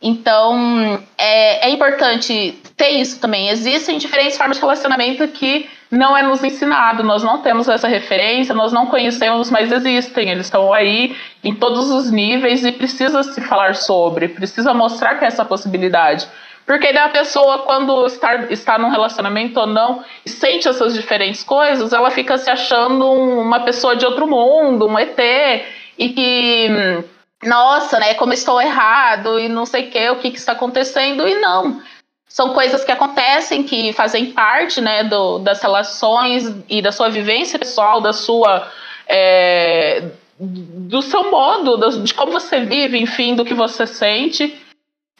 Então, é, é importante ter isso também. Existem diferentes formas de relacionamento que não é nos ensinado, nós não temos essa referência, nós não conhecemos, mas existem, eles estão aí em todos os níveis e precisa se falar sobre, precisa mostrar que é essa possibilidade. Porque daí a pessoa, quando está, está num relacionamento ou não, e sente essas diferentes coisas, ela fica se achando uma pessoa de outro mundo, um ET, e que, nossa, né, como estou errado, e não sei o que, o que, que está acontecendo, e não. São coisas que acontecem, que fazem parte, né, do, das relações e da sua vivência pessoal, da sua... É, do seu modo, de como você vive, enfim, do que você sente.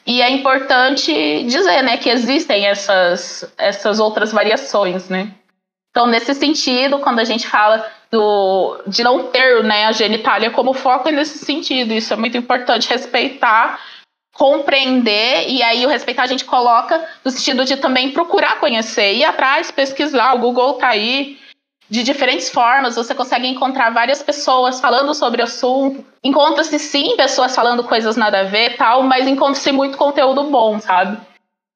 E é importante dizer, né, que existem essas, essas outras variações, né? Então, nesse sentido, quando a gente fala do, de não ter né, a genitália como foco, é nesse sentido. Isso é muito importante, respeitar, compreender, e aí o respeitar a gente coloca no sentido de também procurar conhecer, ir atrás, pesquisar. O Google tá aí, de diferentes formas, você consegue encontrar várias pessoas falando sobre o assunto. Encontra-se sim pessoas falando coisas nada a ver tal, mas encontra-se muito conteúdo bom, sabe?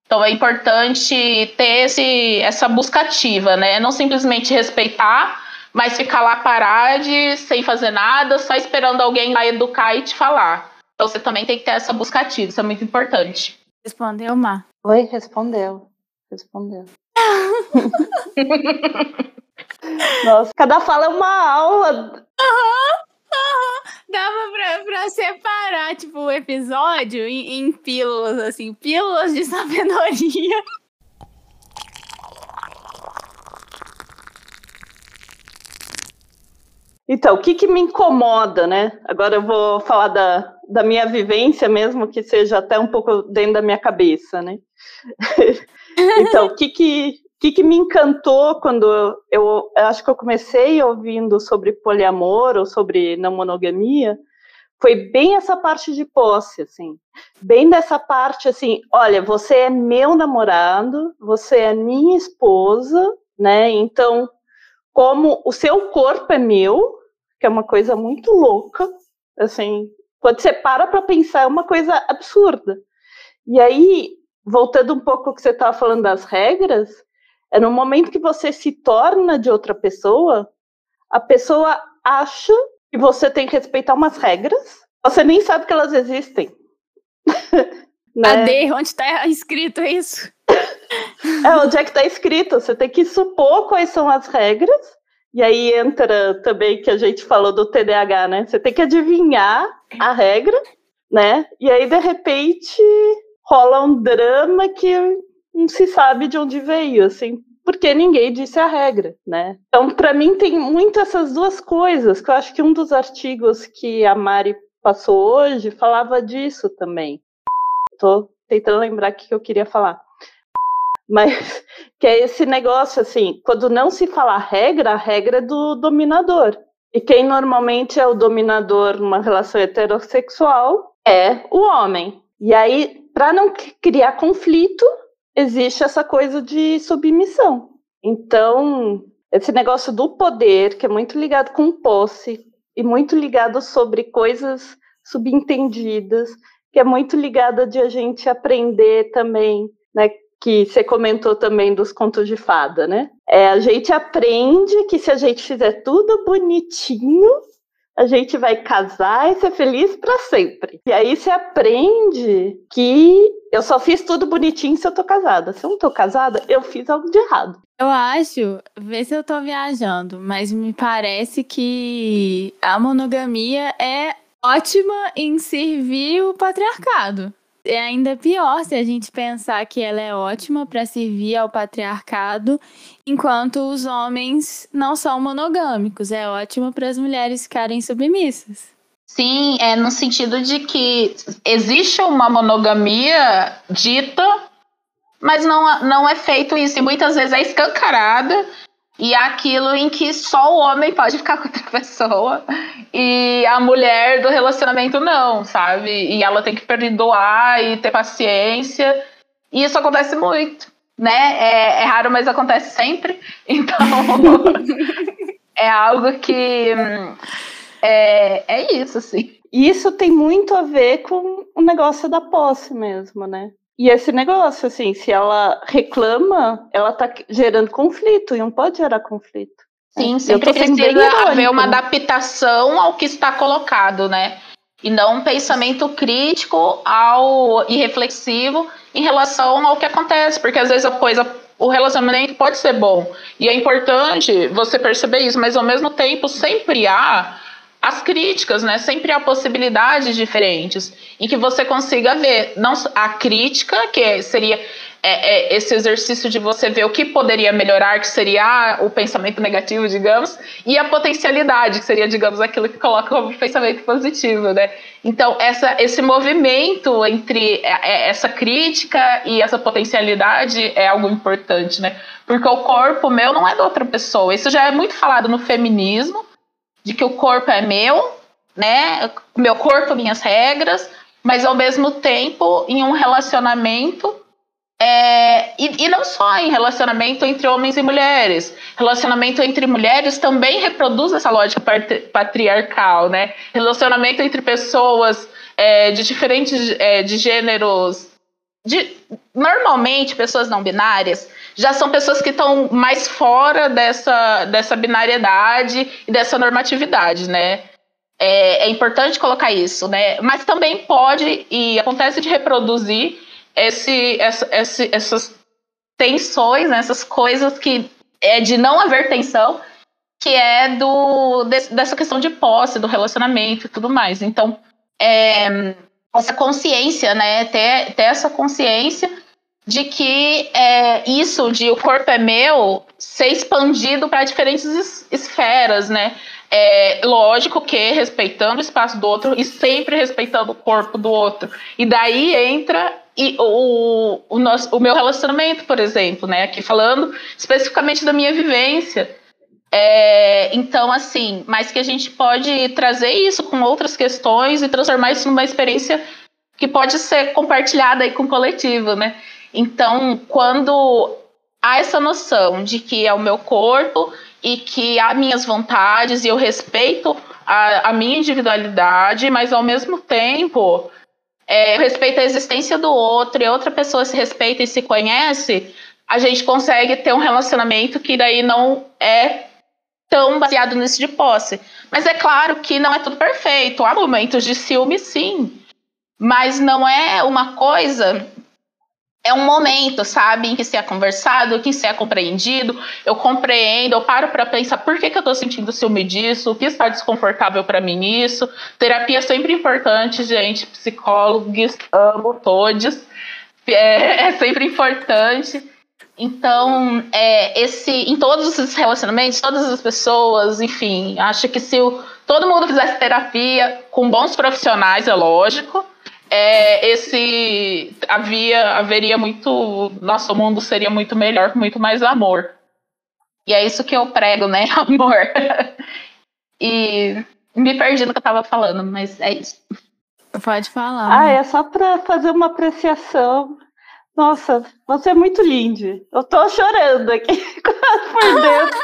Então é importante ter esse, essa busca ativa, né? Não simplesmente respeitar, mas ficar lá parado, sem fazer nada, só esperando alguém lá educar e te falar. Então você também tem que ter essa busca ativa, isso é muito importante. Respondeu, Mar? Oi, respondeu. Respondeu. Nossa, cada fala é uma aula. Aham, aham. Dava pra, pra separar, tipo, o episódio em, em pílulas, assim, pílulas de sabedoria. Então, o que, que me incomoda, né? Agora eu vou falar da, da minha vivência mesmo, que seja até um pouco dentro da minha cabeça, né? então, o que, que que, que me encantou quando eu, eu, acho que eu comecei ouvindo sobre poliamor ou sobre não monogamia, foi bem essa parte de posse, assim, bem dessa parte assim, olha, você é meu namorado, você é minha esposa, né? Então, como o seu corpo é meu, que é uma coisa muito louca, assim, quando você para para pensar é uma coisa absurda. E aí, voltando um pouco ao que você estava falando das regras, é no momento que você se torna de outra pessoa, a pessoa acha que você tem que respeitar umas regras, você nem sabe que elas existem. né? Ade, onde está escrito isso? é, onde é que está escrito? Você tem que supor quais são as regras, e aí entra também que a gente falou do TDAH, né? Você tem que adivinhar a regra, né? E aí, de repente, rola um drama que não se sabe de onde veio, assim, porque ninguém disse a regra, né? Então, para mim, tem muito essas duas coisas, que eu acho que um dos artigos que a Mari passou hoje falava disso também. Tô tentando lembrar o que eu queria falar. Mas que é esse negócio assim, quando não se fala regra, a regra é do dominador. E quem normalmente é o dominador numa relação heterossexual é o homem. E aí, para não criar conflito, existe essa coisa de submissão. Então, esse negócio do poder, que é muito ligado com posse e muito ligado sobre coisas subentendidas, que é muito ligada de a gente aprender também, né? Que você comentou também dos contos de fada, né? É, a gente aprende que se a gente fizer tudo bonitinho, a gente vai casar e ser feliz para sempre. E aí você aprende que eu só fiz tudo bonitinho se eu tô casada. Se eu não tô casada, eu fiz algo de errado. Eu acho, vê se eu tô viajando, mas me parece que a monogamia é ótima em servir o patriarcado. É ainda pior se a gente pensar que ela é ótima para servir ao patriarcado, enquanto os homens não são monogâmicos. É ótima para as mulheres ficarem submissas. Sim, é no sentido de que existe uma monogamia dita, mas não, não é feito isso. E muitas vezes é escancarada e é aquilo em que só o homem pode ficar com outra pessoa e a mulher do relacionamento não, sabe? E ela tem que perdoar e ter paciência. E isso acontece muito, né? É, é raro, mas acontece sempre. Então, é algo que. É, é isso, assim. Isso tem muito a ver com o negócio da posse mesmo, né? E esse negócio, assim, se ela reclama, ela tá gerando conflito e não pode gerar conflito. Sim, sempre precisa haver uma adaptação ao que está colocado, né? E não um pensamento crítico ao e reflexivo em relação ao que acontece, porque às vezes a coisa, o relacionamento pode ser bom e é importante você perceber isso, mas ao mesmo tempo sempre há as críticas, né? Sempre há possibilidades diferentes em que você consiga ver não a crítica, que seria é, é, esse exercício de você ver o que poderia melhorar, que seria o pensamento negativo, digamos, e a potencialidade, que seria, digamos, aquilo que coloca como pensamento positivo, né? Então, essa, esse movimento entre é, é, essa crítica e essa potencialidade é algo importante, né? Porque o corpo meu não é da outra pessoa. Isso já é muito falado no feminismo, de que o corpo é meu, né? Meu corpo, minhas regras, mas ao mesmo tempo, em um relacionamento, é, e, e, não só em relacionamento entre homens e mulheres, relacionamento entre mulheres também reproduz essa lógica patriarcal, né? Relacionamento entre pessoas é, de diferentes é, de gêneros, de, normalmente pessoas não binárias, já são pessoas que estão mais fora dessa, dessa binariedade e dessa normatividade, né? É, é, importante colocar isso, né? Mas também pode e acontece de reproduzir esse, essa, esse, essas tensões, né? essas coisas que é de não haver tensão, que é do de, dessa questão de posse, do relacionamento e tudo mais. Então, é, essa consciência, né? Ter, ter essa consciência de que é, isso de o corpo é meu ser expandido para diferentes es esferas, né? É, lógico que respeitando o espaço do outro e sempre respeitando o corpo do outro. E daí entra e o, o, nosso, o meu relacionamento, por exemplo, né? Aqui falando especificamente da minha vivência. É, então, assim, mas que a gente pode trazer isso com outras questões e transformar isso numa experiência que pode ser compartilhada aí com o coletivo, né? Então, quando há essa noção de que é o meu corpo e que há minhas vontades e eu respeito a, a minha individualidade, mas ao mesmo tempo é, eu respeito a existência do outro e outra pessoa se respeita e se conhece, a gente consegue ter um relacionamento que daí não é tão baseado nisso de posse. Mas é claro que não é tudo perfeito. Há momentos de ciúme, sim. Mas não é uma coisa é um momento, sabe, em que se é conversado, que se é compreendido, eu compreendo, eu paro para pensar por que, que eu estou sentindo ciúme disso, o que está desconfortável para mim isso. Terapia é sempre importante, gente, psicólogos, amo todos, é, é sempre importante. Então, é, esse, em todos os relacionamentos, todas as pessoas, enfim, acho que se o, todo mundo fizesse terapia com bons profissionais, é lógico, é, esse havia haveria muito nosso mundo seria muito melhor com muito mais amor. E é isso que eu prego né amor. E me perdi no que eu tava falando mas é isso. Pode falar ah é só para fazer uma apreciação nossa você é muito lindo eu tô chorando aqui por dentro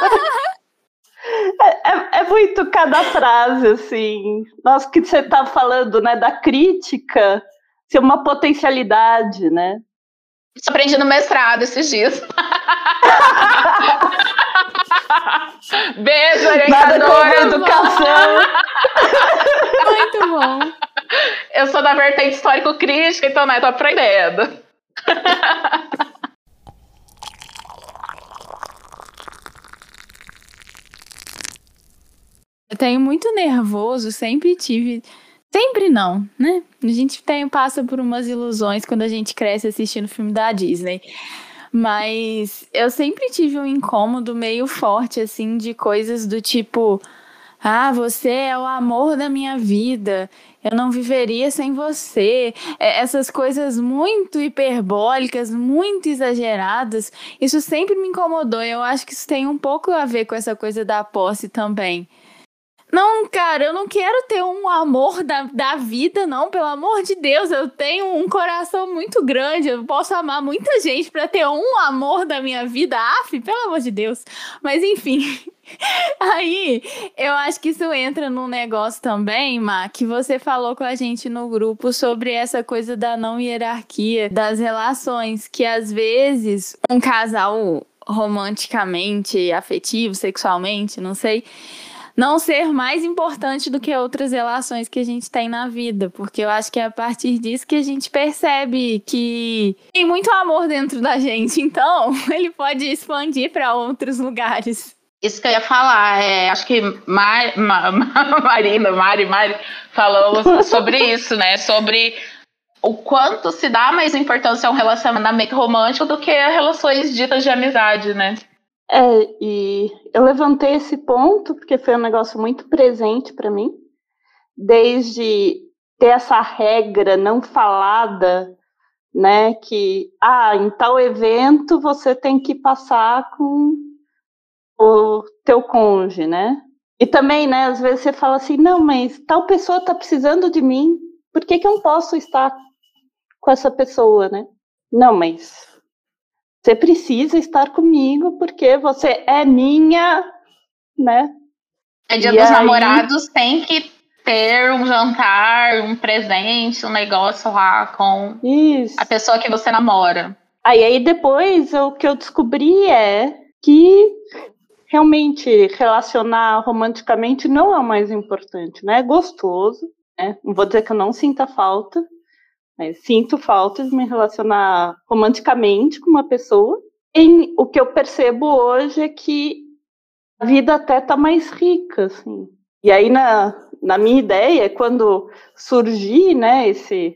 é, é, é, muito cada frase, assim. Nossa, que você está falando, né? Da crítica ser uma potencialidade, né? Isso aprendi no mestrado esses dias. Beijo, orientadora. educação. Muito bom. Eu sou da vertente histórico-crítica, então, né, tô aprendendo. Eu tenho muito nervoso, sempre tive. Sempre não, né? A gente tem, passa por umas ilusões quando a gente cresce assistindo filme da Disney. Mas eu sempre tive um incômodo meio forte, assim, de coisas do tipo: ah, você é o amor da minha vida, eu não viveria sem você. É, essas coisas muito hiperbólicas, muito exageradas, isso sempre me incomodou. Eu acho que isso tem um pouco a ver com essa coisa da posse também. Não, cara, eu não quero ter um amor da, da vida, não, pelo amor de Deus. Eu tenho um coração muito grande, eu posso amar muita gente para ter um amor da minha vida. Af, pelo amor de Deus. Mas enfim. Aí, eu acho que isso entra num negócio também, Má, que você falou com a gente no grupo sobre essa coisa da não hierarquia das relações, que às vezes um casal romanticamente, afetivo, sexualmente, não sei, não ser mais importante do que outras relações que a gente tem na vida, porque eu acho que é a partir disso que a gente percebe que tem muito amor dentro da gente, então ele pode expandir para outros lugares. Isso que eu ia falar, é, acho que Mar, Mar, Marina, Mari, Mari falou sobre isso, né? Sobre o quanto se dá mais importância a um relacionamento romântico do que a relações ditas de amizade, né? É, e eu levantei esse ponto porque foi um negócio muito presente para mim, desde ter essa regra não falada, né, que ah, em tal evento você tem que passar com o teu cônjuge, né? E também, né, às vezes você fala assim, não, mas tal pessoa está precisando de mim, por que, que eu não posso estar com essa pessoa, né? Não, mas você precisa estar comigo porque você é minha, né? É dia e dos aí... namorados, tem que ter um jantar, um presente, um negócio lá com Isso. a pessoa que você namora. Aí, aí depois o que eu descobri é que realmente relacionar romanticamente não é o mais importante, né? É gostoso, né? Não vou dizer que eu não sinta falta, mas sinto falta de me relacionar romanticamente com uma pessoa. E o que eu percebo hoje é que a vida até tá mais rica, assim. E aí, na, na minha ideia, quando surgir, né, esse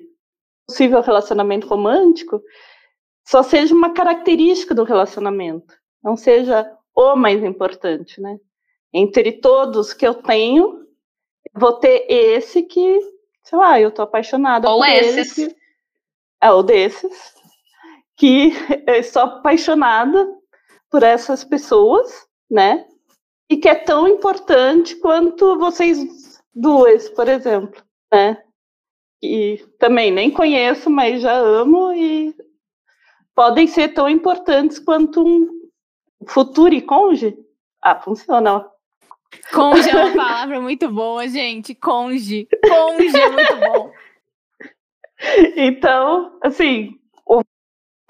possível relacionamento romântico, só seja uma característica do relacionamento, não seja o mais importante, né? Entre todos que eu tenho, vou ter esse que sei lá, eu tô apaixonada ou por esses. ele. Que, é, ou desses. Que eu estou apaixonada por essas pessoas, né? E que é tão importante quanto vocês duas, por exemplo, né? E também nem conheço, mas já amo e podem ser tão importantes quanto um futuro e conge. Ah, funciona. Conge é uma palavra muito boa, gente. Conge. Conge é muito bom. Então, assim, o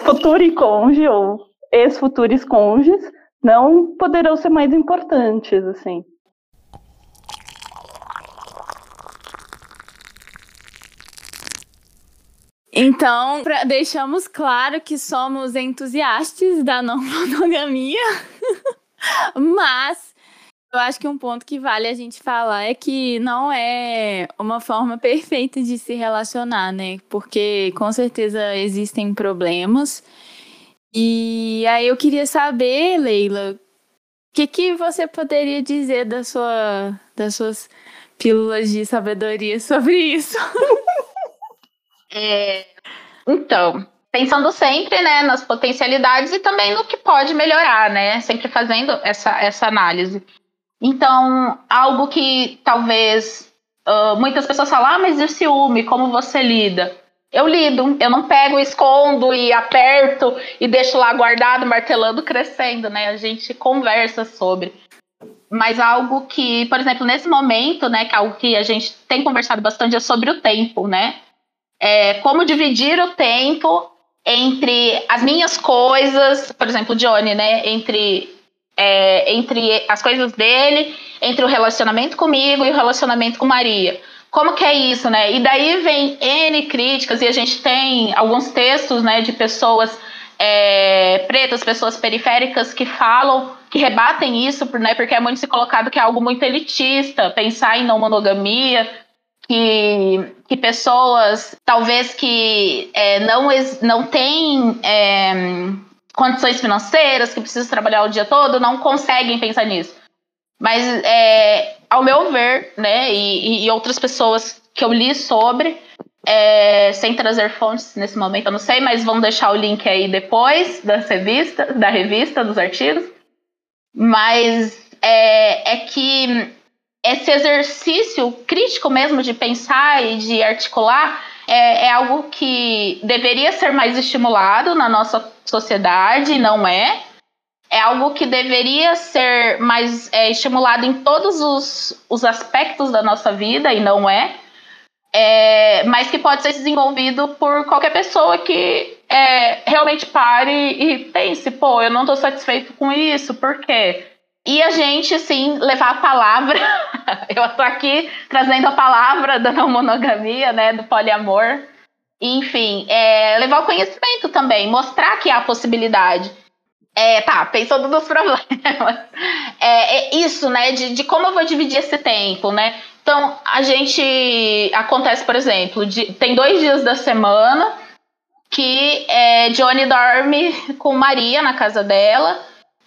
futuro e conge ou ex-futuros conges não poderão ser mais importantes, assim. Então, pra, deixamos claro que somos entusiastas da não monogamia, mas eu acho que um ponto que vale a gente falar é que não é uma forma perfeita de se relacionar, né? Porque com certeza existem problemas. E aí eu queria saber, Leila, o que, que você poderia dizer da sua, das suas pílulas de sabedoria sobre isso? É, então, pensando sempre né, nas potencialidades e também no que pode melhorar, né? Sempre fazendo essa, essa análise. Então, algo que talvez uh, muitas pessoas falam, ah, mas e o ciúme, como você lida? Eu lido, eu não pego, escondo e aperto e deixo lá guardado, martelando, crescendo, né? A gente conversa sobre. Mas algo que, por exemplo, nesse momento, né, que é algo que a gente tem conversado bastante é sobre o tempo, né? É, como dividir o tempo entre as minhas coisas, por exemplo, Johnny, né? Entre, é, entre as coisas dele, entre o relacionamento comigo e o relacionamento com Maria. Como que é isso, né? E daí vem N críticas, e a gente tem alguns textos né, de pessoas é, pretas, pessoas periféricas que falam, que rebatem isso, né, porque é muito se colocado que é algo muito elitista, pensar em não monogamia, que, que pessoas talvez que é, não, não têm é, condições financeiras, que precisam trabalhar o dia todo, não conseguem pensar nisso. Mas, é, ao meu ver, né, e, e, outras pessoas que eu li sobre, é, sem trazer fontes nesse momento, eu não sei, mas vamos deixar o link aí depois da revista, da revista, dos artigos. Mas é, é que esse exercício crítico mesmo de pensar e de articular é, é, algo que deveria ser mais estimulado na nossa sociedade, não é. É algo que deveria ser mais é, estimulado em todos os, os aspectos da nossa vida, e não é. é. Mas que pode ser desenvolvido por qualquer pessoa que é, realmente pare e pense: pô, eu não estou satisfeito com isso, por quê? E a gente, assim, levar a palavra. eu estou aqui trazendo a palavra da não monogamia, né? Do poliamor. Enfim, é, levar o conhecimento também, mostrar que há possibilidade. É, tá, pensando nos problemas. É, é isso, né? De, de, como eu vou dividir esse tempo, né? Então, a gente. Acontece, por exemplo, de, tem dois dias da semana que é, Johnny dorme com Maria na casa dela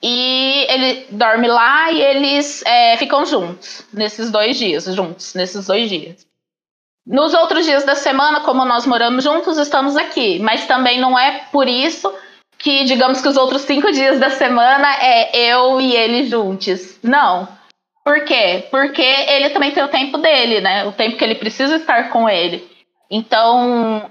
e ele dorme lá e eles é, ficam juntos nesses dois dias, juntos, nesses dois dias. Nos outros dias da semana, como nós moramos juntos, estamos aqui. Mas também não é por isso que, digamos que os outros cinco dias da semana é eu e ele juntos. Não. Por quê? Porque ele também tem o tempo dele, né? O tempo que ele precisa estar com ele. Então,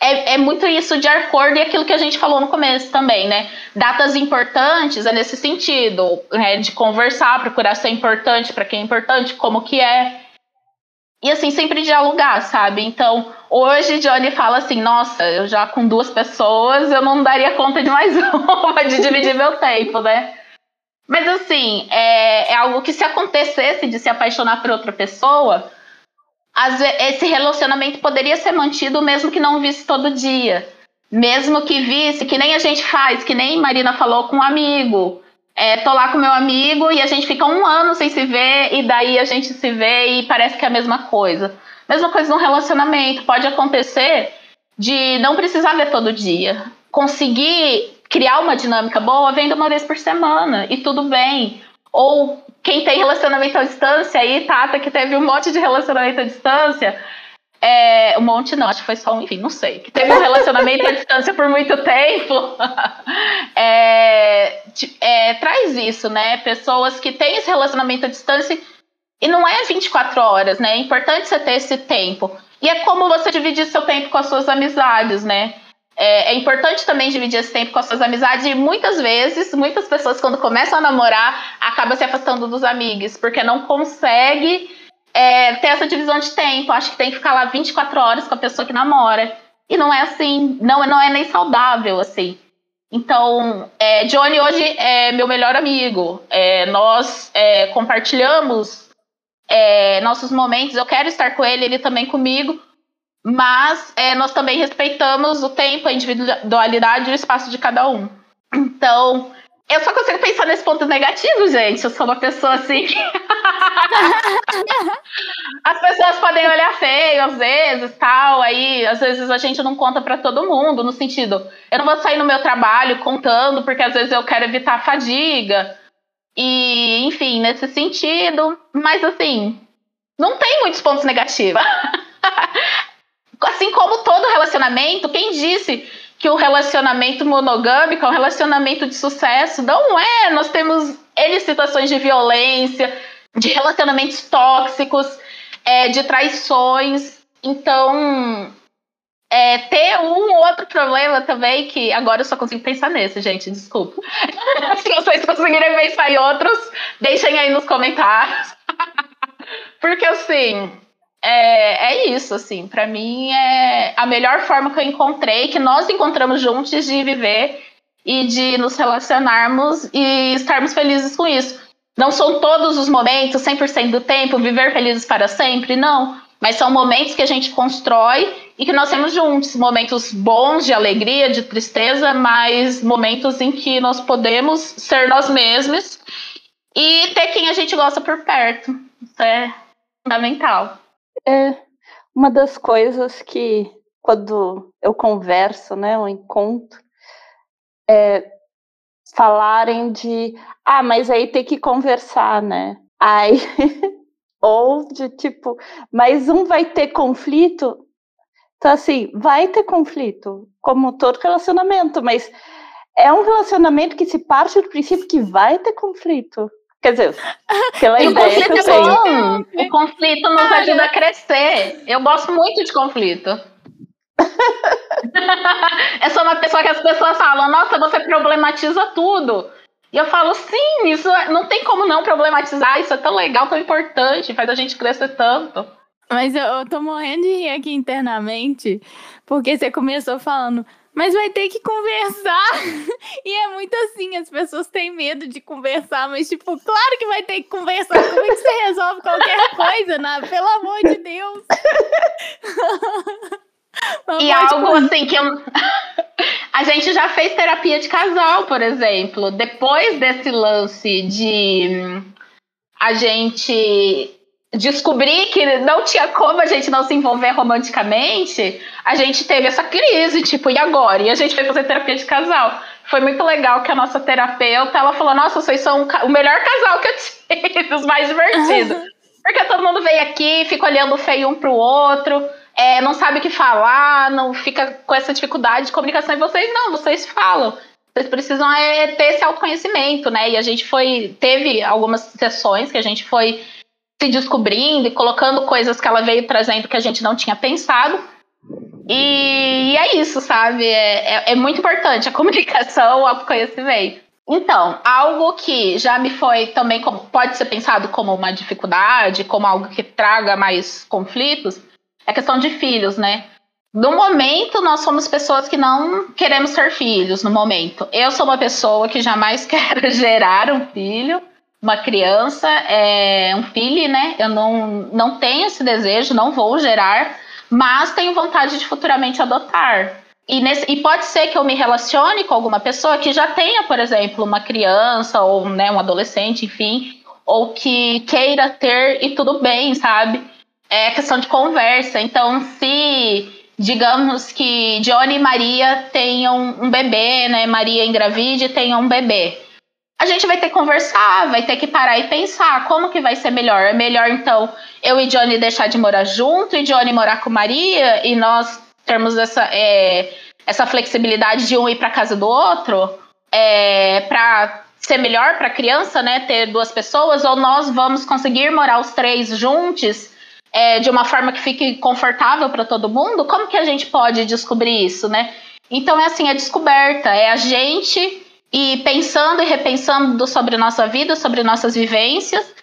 é, é, muito isso de acordo e aquilo que a gente falou no começo também, né? Datas importantes é nesse sentido, né? De conversar, procurar ser importante para quem é importante, como que é. E assim, sempre dialogar, sabe? Então, hoje Johnny fala assim, nossa, eu já com duas pessoas, eu não daria conta de mais uma, de dividir meu tempo, né? Mas assim, é, é algo que se acontecesse de se apaixonar por outra pessoa, esse relacionamento poderia ser mantido mesmo que não visse todo dia. Mesmo que visse, que nem a gente faz, que nem Marina falou com um amigo. É, tô lá com meu amigo e a gente fica um ano sem se ver e daí a gente se vê e parece que é a mesma coisa. Mesma coisa no relacionamento. Pode acontecer de não precisar ver todo dia. Conseguir criar uma dinâmica boa vendo uma vez por semana e tudo bem. Ou quem tem relacionamento à distância aí, Tata, que teve um monte de relacionamento à distância. É, um monte não, acho que foi só um, enfim, não sei. Que teve um relacionamento à distância por muito tempo. é, é, traz isso, né? Pessoas que têm esse relacionamento à distância e não é 24 horas, né? É importante você ter esse tempo. E é como você dividir seu tempo com as suas amizades, né? É, é, importante também dividir esse tempo com as suas amizades e muitas vezes, muitas pessoas quando começam a namorar, acabam se afastando dos amigos, porque não consegue é, ter essa divisão de tempo. Acho que tem que ficar lá 24 horas com a pessoa que namora. E não é assim, não, não é nem saudável, assim. Então, é, Johnny hoje é meu melhor amigo. É, nós é, compartilhamos é, nossos momentos. Eu quero estar com ele, ele também comigo mas é, nós também respeitamos o tempo, a individualidade e o espaço de cada um. Então, eu só consigo pensar nesse ponto negativo, gente. Eu sou uma pessoa assim. As pessoas podem olhar feio às vezes, tal. Aí, às vezes a gente não conta para todo mundo, no sentido, eu não vou sair no meu trabalho contando, porque às vezes eu quero evitar a fadiga. E, enfim, nesse sentido. Mas assim, não tem muitos pontos negativos. Assim como todo relacionamento, quem disse que o relacionamento monogâmico é um relacionamento de sucesso? Não é. Nós temos N situações de violência, de relacionamentos tóxicos, é, de traições. Então, é, ter um outro problema também, que agora eu só consigo pensar nesse, gente, desculpa. Se vocês conseguirem pensar em outros, deixem aí nos comentários. Porque assim, é, é isso, assim, para mim é a melhor forma que eu encontrei, que nós encontramos juntos de viver e de nos relacionarmos e estarmos felizes com isso. Não são todos os momentos, 100% do tempo, viver felizes para sempre, não. Mas são momentos que a gente constrói e que nós temos juntos. Momentos bons de alegria, de tristeza, mas momentos em que nós podemos ser nós mesmos e ter quem a gente gosta por perto. Isso é fundamental. É uma das coisas que, quando eu converso, né, eu encontro, é falarem de, ah, mas aí tem que conversar, né? Aí, ou de tipo, mas um vai ter conflito. Então, assim, vai ter conflito, como todo relacionamento, mas é um relacionamento que se parte do princípio que vai ter conflito. Quer dizer, pela ideia que eu é tenho. Bom. O conflito nos Cara. ajuda a crescer. Eu gosto muito de conflito. eu sou uma pessoa que as pessoas falam, nossa, você problematiza tudo. E eu falo, sim, isso é, não tem como não problematizar, isso é tão legal, tão importante, faz a gente crescer tanto. Mas eu, eu tô morrendo de rir aqui internamente, porque você começou falando, mas vai ter que conversar. e é muito assim, as pessoas têm medo de conversar, mas tipo, claro que vai ter que conversar. Como é que você resolve qualquer coisa, né? Pelo amor de Deus. e algo assim que eu... a gente já fez terapia de casal, por exemplo. Depois desse lance de a gente descobrir que não tinha como a gente não se envolver romanticamente, a gente teve essa crise, tipo, e agora? E a gente foi fazer terapia de casal. Foi muito legal que a nossa terapeuta, ela falou, nossa, vocês são o melhor casal que eu tive, os mais divertidos. Porque todo mundo veio aqui, fica olhando feio um pro outro, é, não sabe o que falar, não fica com essa dificuldade de comunicação. E vocês não, vocês falam. Vocês precisam é, ter esse autoconhecimento, né? E a gente foi, teve algumas sessões que a gente foi se descobrindo e colocando coisas que ela veio trazendo que a gente não tinha pensado. E, é isso, sabe? É, é, é, muito importante a comunicação, o autoconhecimento. Então, algo que já me foi também como, pode ser pensado como uma dificuldade, como algo que traga mais conflitos, é a questão de filhos, né? No momento, nós somos pessoas que não queremos ser filhos, no momento. Eu sou uma pessoa que jamais quero gerar um filho uma criança, é, um filho, né? Eu não, não tenho esse desejo, não vou gerar, mas tenho vontade de futuramente adotar. E, nesse, e pode ser que eu me relacione com alguma pessoa que já tenha, por exemplo, uma criança ou né, um adolescente, enfim, ou que queira ter e tudo bem, sabe? É questão de conversa. Então, se digamos que Johnny e Maria tenham um bebê, né? Maria engravide e tenha um bebê a gente vai ter que conversar, vai ter que parar e pensar como que vai ser melhor. É melhor, então, eu e Johnny deixar de morar junto e Johnny morar com Maria e nós termos essa, é, essa flexibilidade de um ir para casa do outro é, para ser melhor para a criança, né? Ter duas pessoas, ou nós vamos conseguir morar os três juntos é, de uma forma que fique confortável para todo mundo? Como que a gente pode descobrir isso, né? Então é assim, a descoberta, é a gente e pensando e repensando sobre nossa vida, sobre nossas vivências,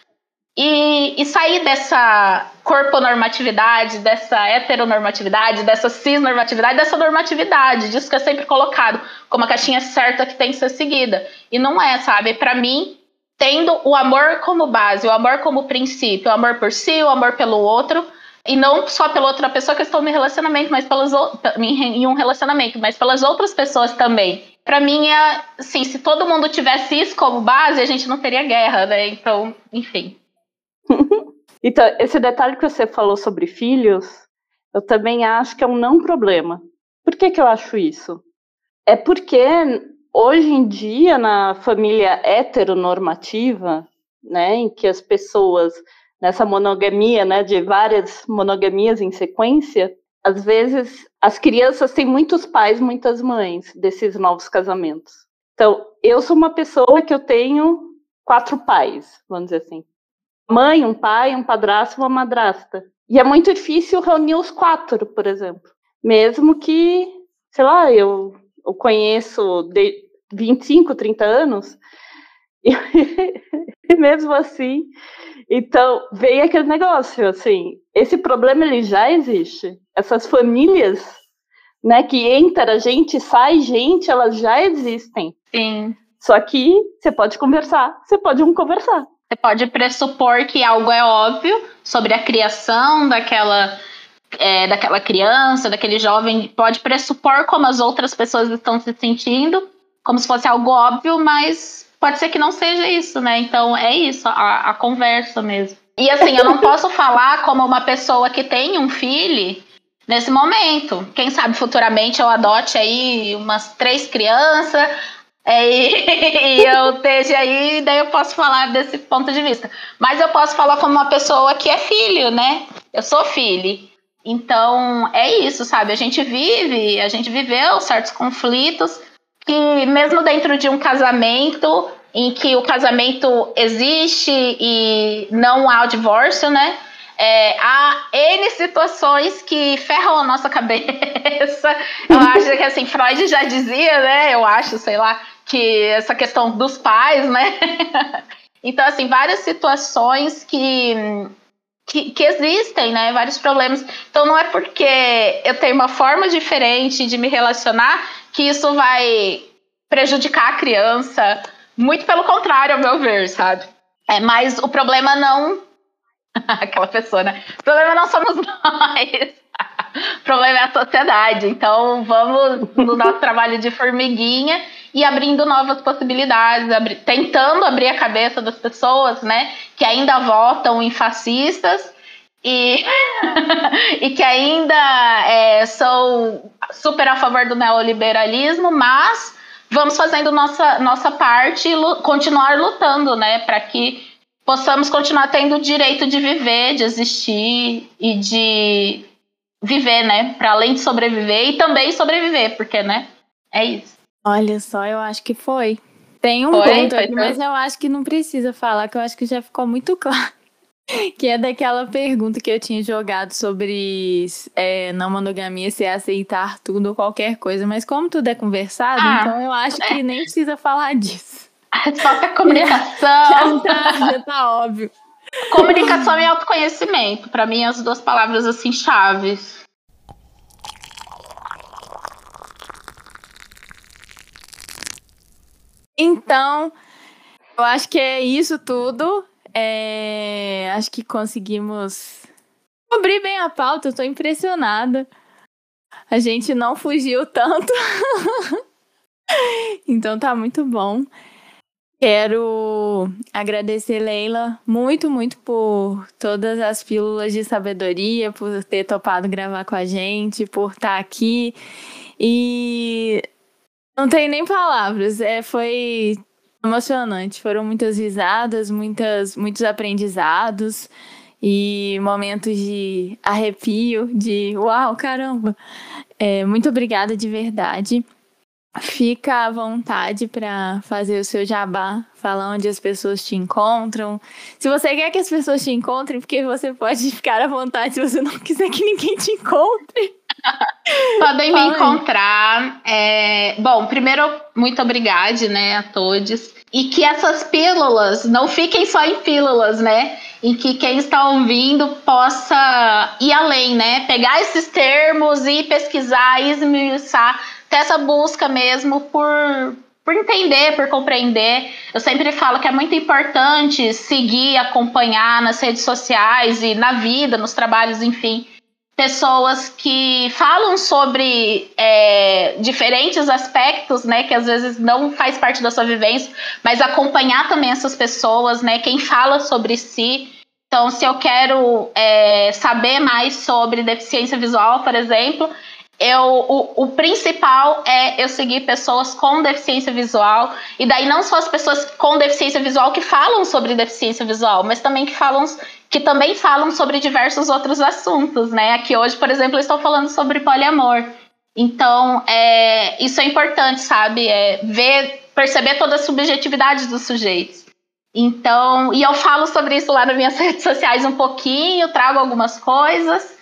e, e sair dessa corponormatividade, dessa heteronormatividade, dessa cisnormatividade, dessa normatividade, disso que é sempre colocado como a caixinha certa que tem que ser seguida. E não é, sabe? Para mim, tendo o amor como base, o amor como princípio, o amor por si, o amor pelo outro, e não só pela outra pessoa que estou em relacionamento, mas pelas em um relacionamento, mas pelas outras pessoas também para mim é assim, se todo mundo tivesse isso como base, a gente não teria guerra, né? Então, enfim. então, esse detalhe que você falou sobre filhos, eu também acho que é um não problema. Por que, que eu acho isso? É porque hoje em dia, na família heteronormativa, né, em que as pessoas, nessa monogamia, né, de várias monogamias em sequência, às vezes as crianças têm muitos pais, muitas mães desses novos casamentos. Então, eu sou uma pessoa que eu tenho quatro pais, vamos dizer assim. Mãe, um pai, um padrasto, uma madrasta. E é muito difícil reunir os quatro, por exemplo. Mesmo que, sei lá, eu, eu conheço de 25, 30 anos, e mesmo assim, então veio aquele negócio, assim, esse problema ele já existe. Essas famílias, né, que entra gente, sai gente, elas já existem. Sim. Só que você pode conversar, você pode um conversar. Você pode pressupor que algo é óbvio sobre a criação daquela, é, daquela criança, daquele jovem. Pode pressupor como as outras pessoas estão se sentindo, como se fosse algo óbvio, mas pode ser que não seja isso, né? Então é isso, a, a conversa mesmo. E assim, eu não posso falar como uma pessoa que tem um filho nesse momento. Quem sabe futuramente eu adote aí umas três crianças é, e, e eu esteja aí, daí eu posso falar desse ponto de vista. Mas eu posso falar como uma pessoa que é filho, né? Eu sou filho. Então é isso, sabe? A gente vive, a gente viveu certos conflitos que mesmo dentro de um casamento em que o casamento existe e não há o divórcio, né? É, há N situações que ferram a nossa cabeça. Eu acho que assim, Freud já dizia, né? Eu acho, sei lá, que essa questão dos pais, né? então, assim, várias situações que, que, que, existem, né? Vários problemas. Então, não é porque eu tenho uma forma diferente de me relacionar que isso vai prejudicar a criança. Muito pelo contrário, ao meu ver, sabe? É, mas o problema não. Aquela pessoa, né? O problema não somos nós. o problema é a sociedade. Então, vamos no nosso trabalho de formiguinha e abrindo novas possibilidades, abri tentando abrir a cabeça das pessoas, né, que ainda votam em fascistas e, e que ainda é, são super a favor do neoliberalismo, mas vamos fazendo nossa, nossa parte e continuar lutando, né, para que possamos continuar tendo o direito de viver, de existir e de viver, né, para além de sobreviver e também sobreviver, porque, né, é isso. Olha só, eu acho que foi. Tem um foi, ponto aqui, mas eu acho que não precisa falar, que eu acho que já ficou muito claro. Que é daquela pergunta que eu tinha jogado sobre é, não monogamia, se é aceitar tudo ou qualquer coisa. Mas como tudo é conversado, ah, então eu acho que nem precisa falar disso. Só que a comunicação. já, tá, já tá óbvio. Comunicação e autoconhecimento. para mim, as duas palavras assim chaves. Então, eu acho que é isso tudo. É... Acho que conseguimos cobrir bem a pauta. Eu tô impressionada. A gente não fugiu tanto. então tá muito bom. Quero agradecer, Leila, muito, muito por todas as pílulas de sabedoria, por ter topado gravar com a gente, por estar aqui. E não tem nem palavras. É, foi emocionante. Foram muitas risadas, muitas, muitos aprendizados e momentos de arrepio, de uau, caramba. É, muito obrigada de verdade. Fica à vontade para fazer o seu jabá, falar onde as pessoas te encontram. Se você quer que as pessoas te encontrem, porque você pode ficar à vontade se você não quiser que ninguém te encontre. Podem me encontrar. É... Bom, primeiro, muito obrigada, né, a todos. E que essas pílulas não fiquem só em pílulas, né? E que quem está ouvindo possa ir além, né? Pegar esses termos e pesquisar, esmiuçar, ter essa busca mesmo por, por entender, por compreender. Eu sempre falo que é muito importante seguir, acompanhar nas redes sociais e na vida, nos trabalhos, enfim pessoas que falam sobre é, diferentes aspectos, né, que às vezes não faz parte da sua vivência, mas acompanhar também essas pessoas, né, quem fala sobre si. Então, se eu quero é, saber mais sobre deficiência visual, por exemplo, eu, o, o, principal é eu seguir pessoas com deficiência visual, e daí não só as pessoas com deficiência visual que falam sobre deficiência visual, mas também que falam que também falam sobre diversos outros assuntos, né? Aqui hoje, por exemplo, eu estou falando sobre poliamor. Então, é, isso é importante, sabe? É ver, perceber toda a subjetividade dos sujeitos. Então, e eu falo sobre isso lá nas minhas redes sociais um pouquinho, trago algumas coisas.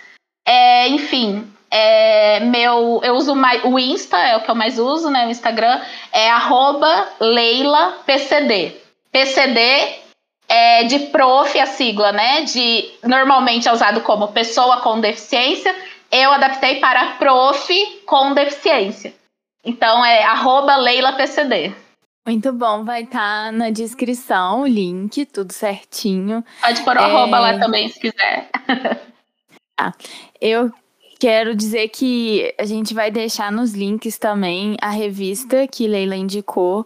É, enfim, é, meu, eu uso mais, o Insta, é o que eu mais uso, né? O Instagram é LeilaPCD. PCD é de prof, a sigla, né? De normalmente é usado como pessoa com deficiência. Eu adaptei para prof com deficiência. Então é LeilaPCD. Muito bom, vai estar tá na descrição o link, tudo certinho. Pode pôr o é... arroba lá também, se quiser. Ah, eu Quero dizer que a gente vai deixar nos links também a revista que Leila indicou.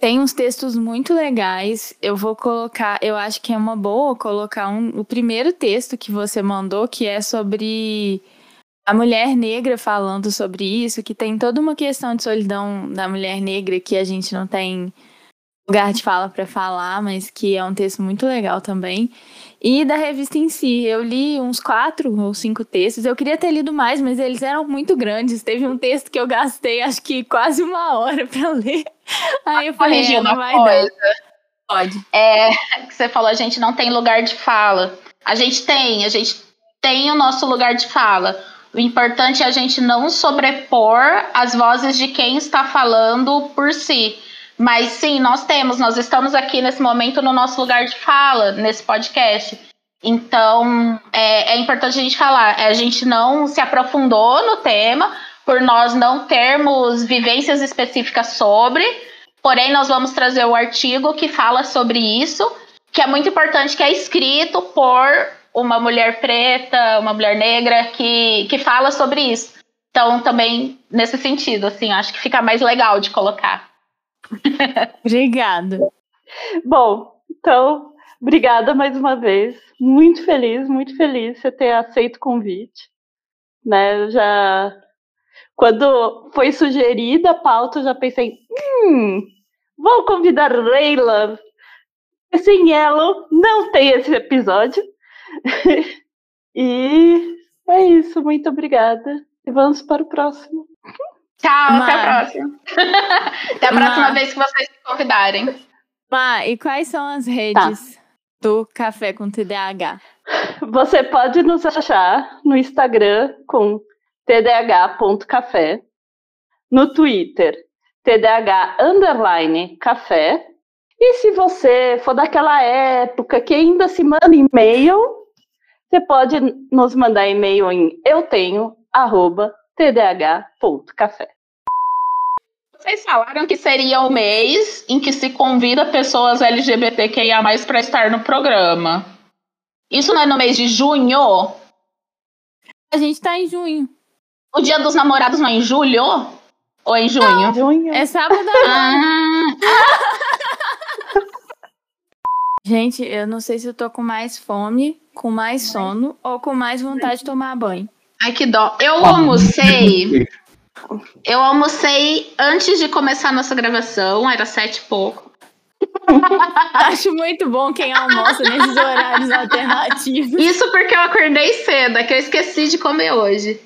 Tem uns textos muito legais. Eu vou colocar, eu acho que é uma boa colocar um, o primeiro texto que você mandou, que é sobre a mulher negra falando sobre isso, que tem toda uma questão de solidão da mulher negra que a gente não tem lugar de fala para falar, mas que é um texto muito legal também. E da revista em si, eu li uns quatro ou cinco textos. Eu queria ter lido mais, mas eles eram muito grandes. Teve um texto que eu gastei, acho que quase uma hora para ler. Aí eu falei, é, não vai coisa. dar. Pode. É, que você falou, a gente não tem lugar de fala. A gente tem, a gente tem o nosso lugar de fala. O importante é a gente não sobrepor as vozes de quem está falando por si. Mas sim, nós temos, nós estamos aqui nesse momento no nosso lugar de fala, nesse podcast. Então, é, é importante a gente falar, a gente não se aprofundou no tema, por nós não termos vivências específicas sobre, porém, nós vamos trazer o artigo que fala sobre isso, que é muito importante, que é escrito por uma mulher preta, uma mulher negra, que, que fala sobre isso. Então, também nesse sentido, assim, acho que fica mais legal de colocar. Obrigada. Bom, então, obrigada mais uma vez. Muito feliz, muito feliz você ter aceito o convite. Né, eu já quando foi sugerida a pauta, eu já pensei, hum, vou convidar Leila. Sem ela, não tem esse episódio. e é isso, muito obrigada. E vamos para o próximo. Tchau, até a próxima. até a próxima vez que vocês me convidarem. Má, e quais são as redes tá. do Café com TDAH? Você pode nos achar no Instagram com tdh.café, no Twitter, tdh underline café. E se você for daquela época que ainda se manda e-mail, você pode nos mandar e-mail em eu tenho arroba tdh.café. Vocês falaram que seria o mês em que se convida pessoas LGBTQIA para estar no programa. Isso não é no mês de junho? A gente tá em junho. O dia dos namorados não é em julho? Ou é em junho? Não, junho. É sábado. Ah. gente, eu não sei se eu tô com mais fome, com mais sono ou com mais vontade de tomar banho. Ai, que dó. Eu almocei. Eu almocei antes de começar a nossa gravação, era sete e pouco. Acho muito bom quem almoça nesses horários alternativos. Isso porque eu acordei cedo, é que eu esqueci de comer hoje.